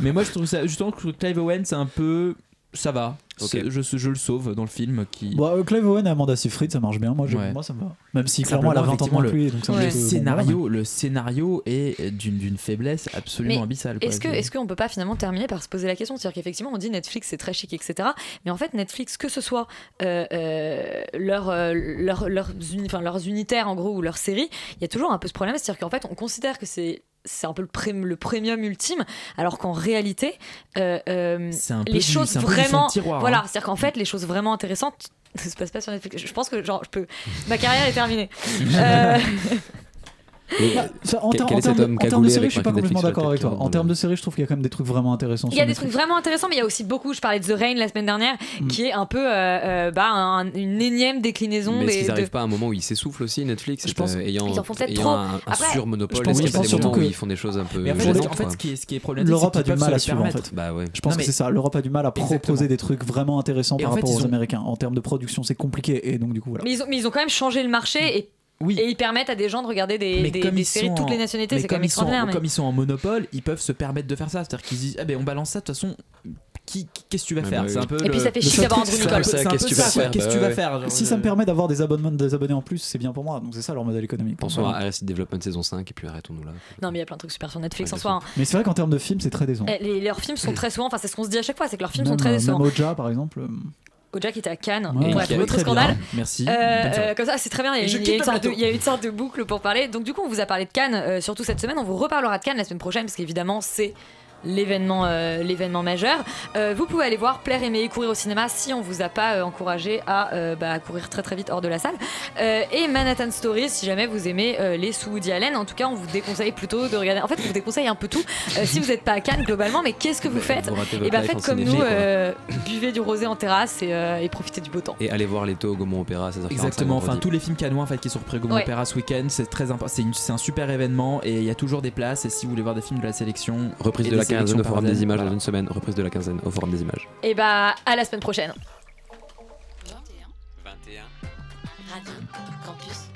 S5: Mais moi, je trouve ça. Justement, que Clive Owen, c'est un peu. Ça va.
S10: Ok.
S5: C'est- Je, je le sauve dans le film. Qui...
S9: Bon, euh, Clive Owen et Amanda Seyfried, ça marche bien. Moi,
S5: Ouais.
S9: moi ça me va. Même si clairement elle a
S5: Simplement,
S9: 20 ans de
S5: effectivement,
S9: lui. Donc ça
S6: Ouais.
S5: le
S9: bon,
S5: scénario, le scénario est d'une faiblesse absolument
S6: Mais
S5: abyssale.
S6: Est-ce qu'on peut pas finalement terminer par se poser la question? C'est-à-dire qu'effectivement on dit Netflix c'est très chic etc. Mais en fait Netflix que ce soit euh, euh, leur, euh, leur- leurs, uni- leurs unitaires en gros ou leurs séries, il y a toujours un peu ce problème, c'est-à-dire qu'en fait on considère que c'est c'est un peu le, pré- le premium ultime, alors qu'en réalité, euh, euh, les choses
S5: du
S6: vraiment,
S5: tiroir,
S6: voilà,
S5: hein.
S6: c'est-à-dire qu'en fait, les choses vraiment intéressantes ne se passent pas sur Netflix. Je pense que genre, je peux, ma carrière est terminée. Euh,
S9: en,
S10: Quel-
S9: ter-
S10: quel
S9: en
S10: est cet
S9: termes de,
S10: homme
S9: en termes de
S10: cagoulé
S9: série, je suis pas complètement d'accord avec toi. En termes de série, je trouve qu'il y a quand même des trucs vraiment intéressants.
S6: Il y a des trucs vraiment intéressants, mais il y a aussi beaucoup. Je parlais de The Rain la semaine dernière,
S10: Mm.
S6: qui est un peu euh, euh, bah, un- une énième déclinaison
S10: Mais est-ce qu'ils pas à un moment où ils s'essoufflent aussi, Netflix
S6: Je pense-
S10: euh, ayant,
S6: ils en font peut-être
S10: ayant
S6: trop.
S10: un, surmonopole
S9: je pense-
S10: Est-ce ils font des choses un peu.
S5: Mais en fait, ce qui est, problématique,
S9: L'Europe
S5: c'est
S9: a du mal à
S5: le
S9: suivre en
S5: permettre.
S9: fait.
S10: Bah ouais.
S9: Je pense que c'est ça. L'Europe a du mal à proposer des trucs vraiment intéressants par rapport aux Américains. En termes de production, c'est compliqué et donc du coup voilà.
S6: Mais ils, ont, mais ils ont quand même changé le marché et, et ils permettent à des gens de regarder des, des- séries de toutes les nationalités. C'est quand
S5: comme
S6: même
S5: sont-
S6: mais-
S5: Comme ils sont en monopole, ils peuvent se permettre de faire ça. C'est-à-dire qu'ils disent, ah ben on balance ça, de toute façon, qu'est-ce que tu vas
S10: Ouais,
S5: faire
S10: bah
S5: C'est
S10: oui.
S5: un peu
S6: Et puis ça fait chier d'avoir Andrew
S5: ça,
S10: Qu'est-ce que tu vas faire
S5: Qu'est-ce que tu vas faire
S9: Si ça me permet d'avoir des abonnements, des abonnés en plus, c'est bien pour moi. Donc c'est ça leur modèle économique.
S10: Pensons à Arrested Development saison 5 et puis arrêtons-nous là.
S6: Non, mais il y a plein de trucs super sur Netflix
S10: Ouais,
S6: en soi. hein.
S9: Mais c'est vrai qu'en termes de films, c'est très décevant.
S6: Eh, leurs films sont très souvent, enfin c'est ce qu'on se dit à chaque fois, c'est que leurs films sont très
S9: euh,
S6: décevants.
S9: même Oja, par exemple.
S6: Oja qui était à Cannes,
S9: Ouais,
S6: bref, autre scandale.
S9: bien.
S5: Merci.
S6: Euh, euh, comme ça, c'est très bien. Il y, a y une sorte de, il y a une sorte de boucle pour parler. Donc, du coup, on vous a parlé de Cannes, euh, surtout cette semaine. On vous reparlera de Cannes la semaine prochaine, parce qu'évidemment, c'est l'événement euh, l'événement majeur. Euh, vous pouvez aller voir Plaire, aimer et courir au cinéma si on vous a pas euh, encouragé à euh, bah, courir très très vite hors de la salle. Euh, et Manhattan Stories si jamais vous aimez euh, les sous Woody Allen. En tout cas, on vous déconseille plutôt de regarder. En fait, on vous déconseille un peu tout. Euh, si vous n'êtes pas à Cannes globalement, mais qu'est-ce que vous faites Et bah faites
S10: en
S6: comme
S10: cinéma,
S6: nous, euh, buvez du rosé en terrasse et, euh, et profitez du beau temps.
S10: Et allez voir les taux au Gaumont Opéra à 16h45.
S5: Exactement, enfin tous les films canois en fait qui sont repris au Gaumont
S6: Ouais.
S5: Opéra ce week-end, c'est très important, c'est un super événement et il y a toujours des places et si vous voulez voir des films de la sélection,
S10: Reprise de la quinzaine au Forum des images
S5: voilà.
S10: dans une semaine. Reprise de la quinzaine au Forum des images.
S6: Et bah à la semaine prochaine.
S16: 21. Radio Campus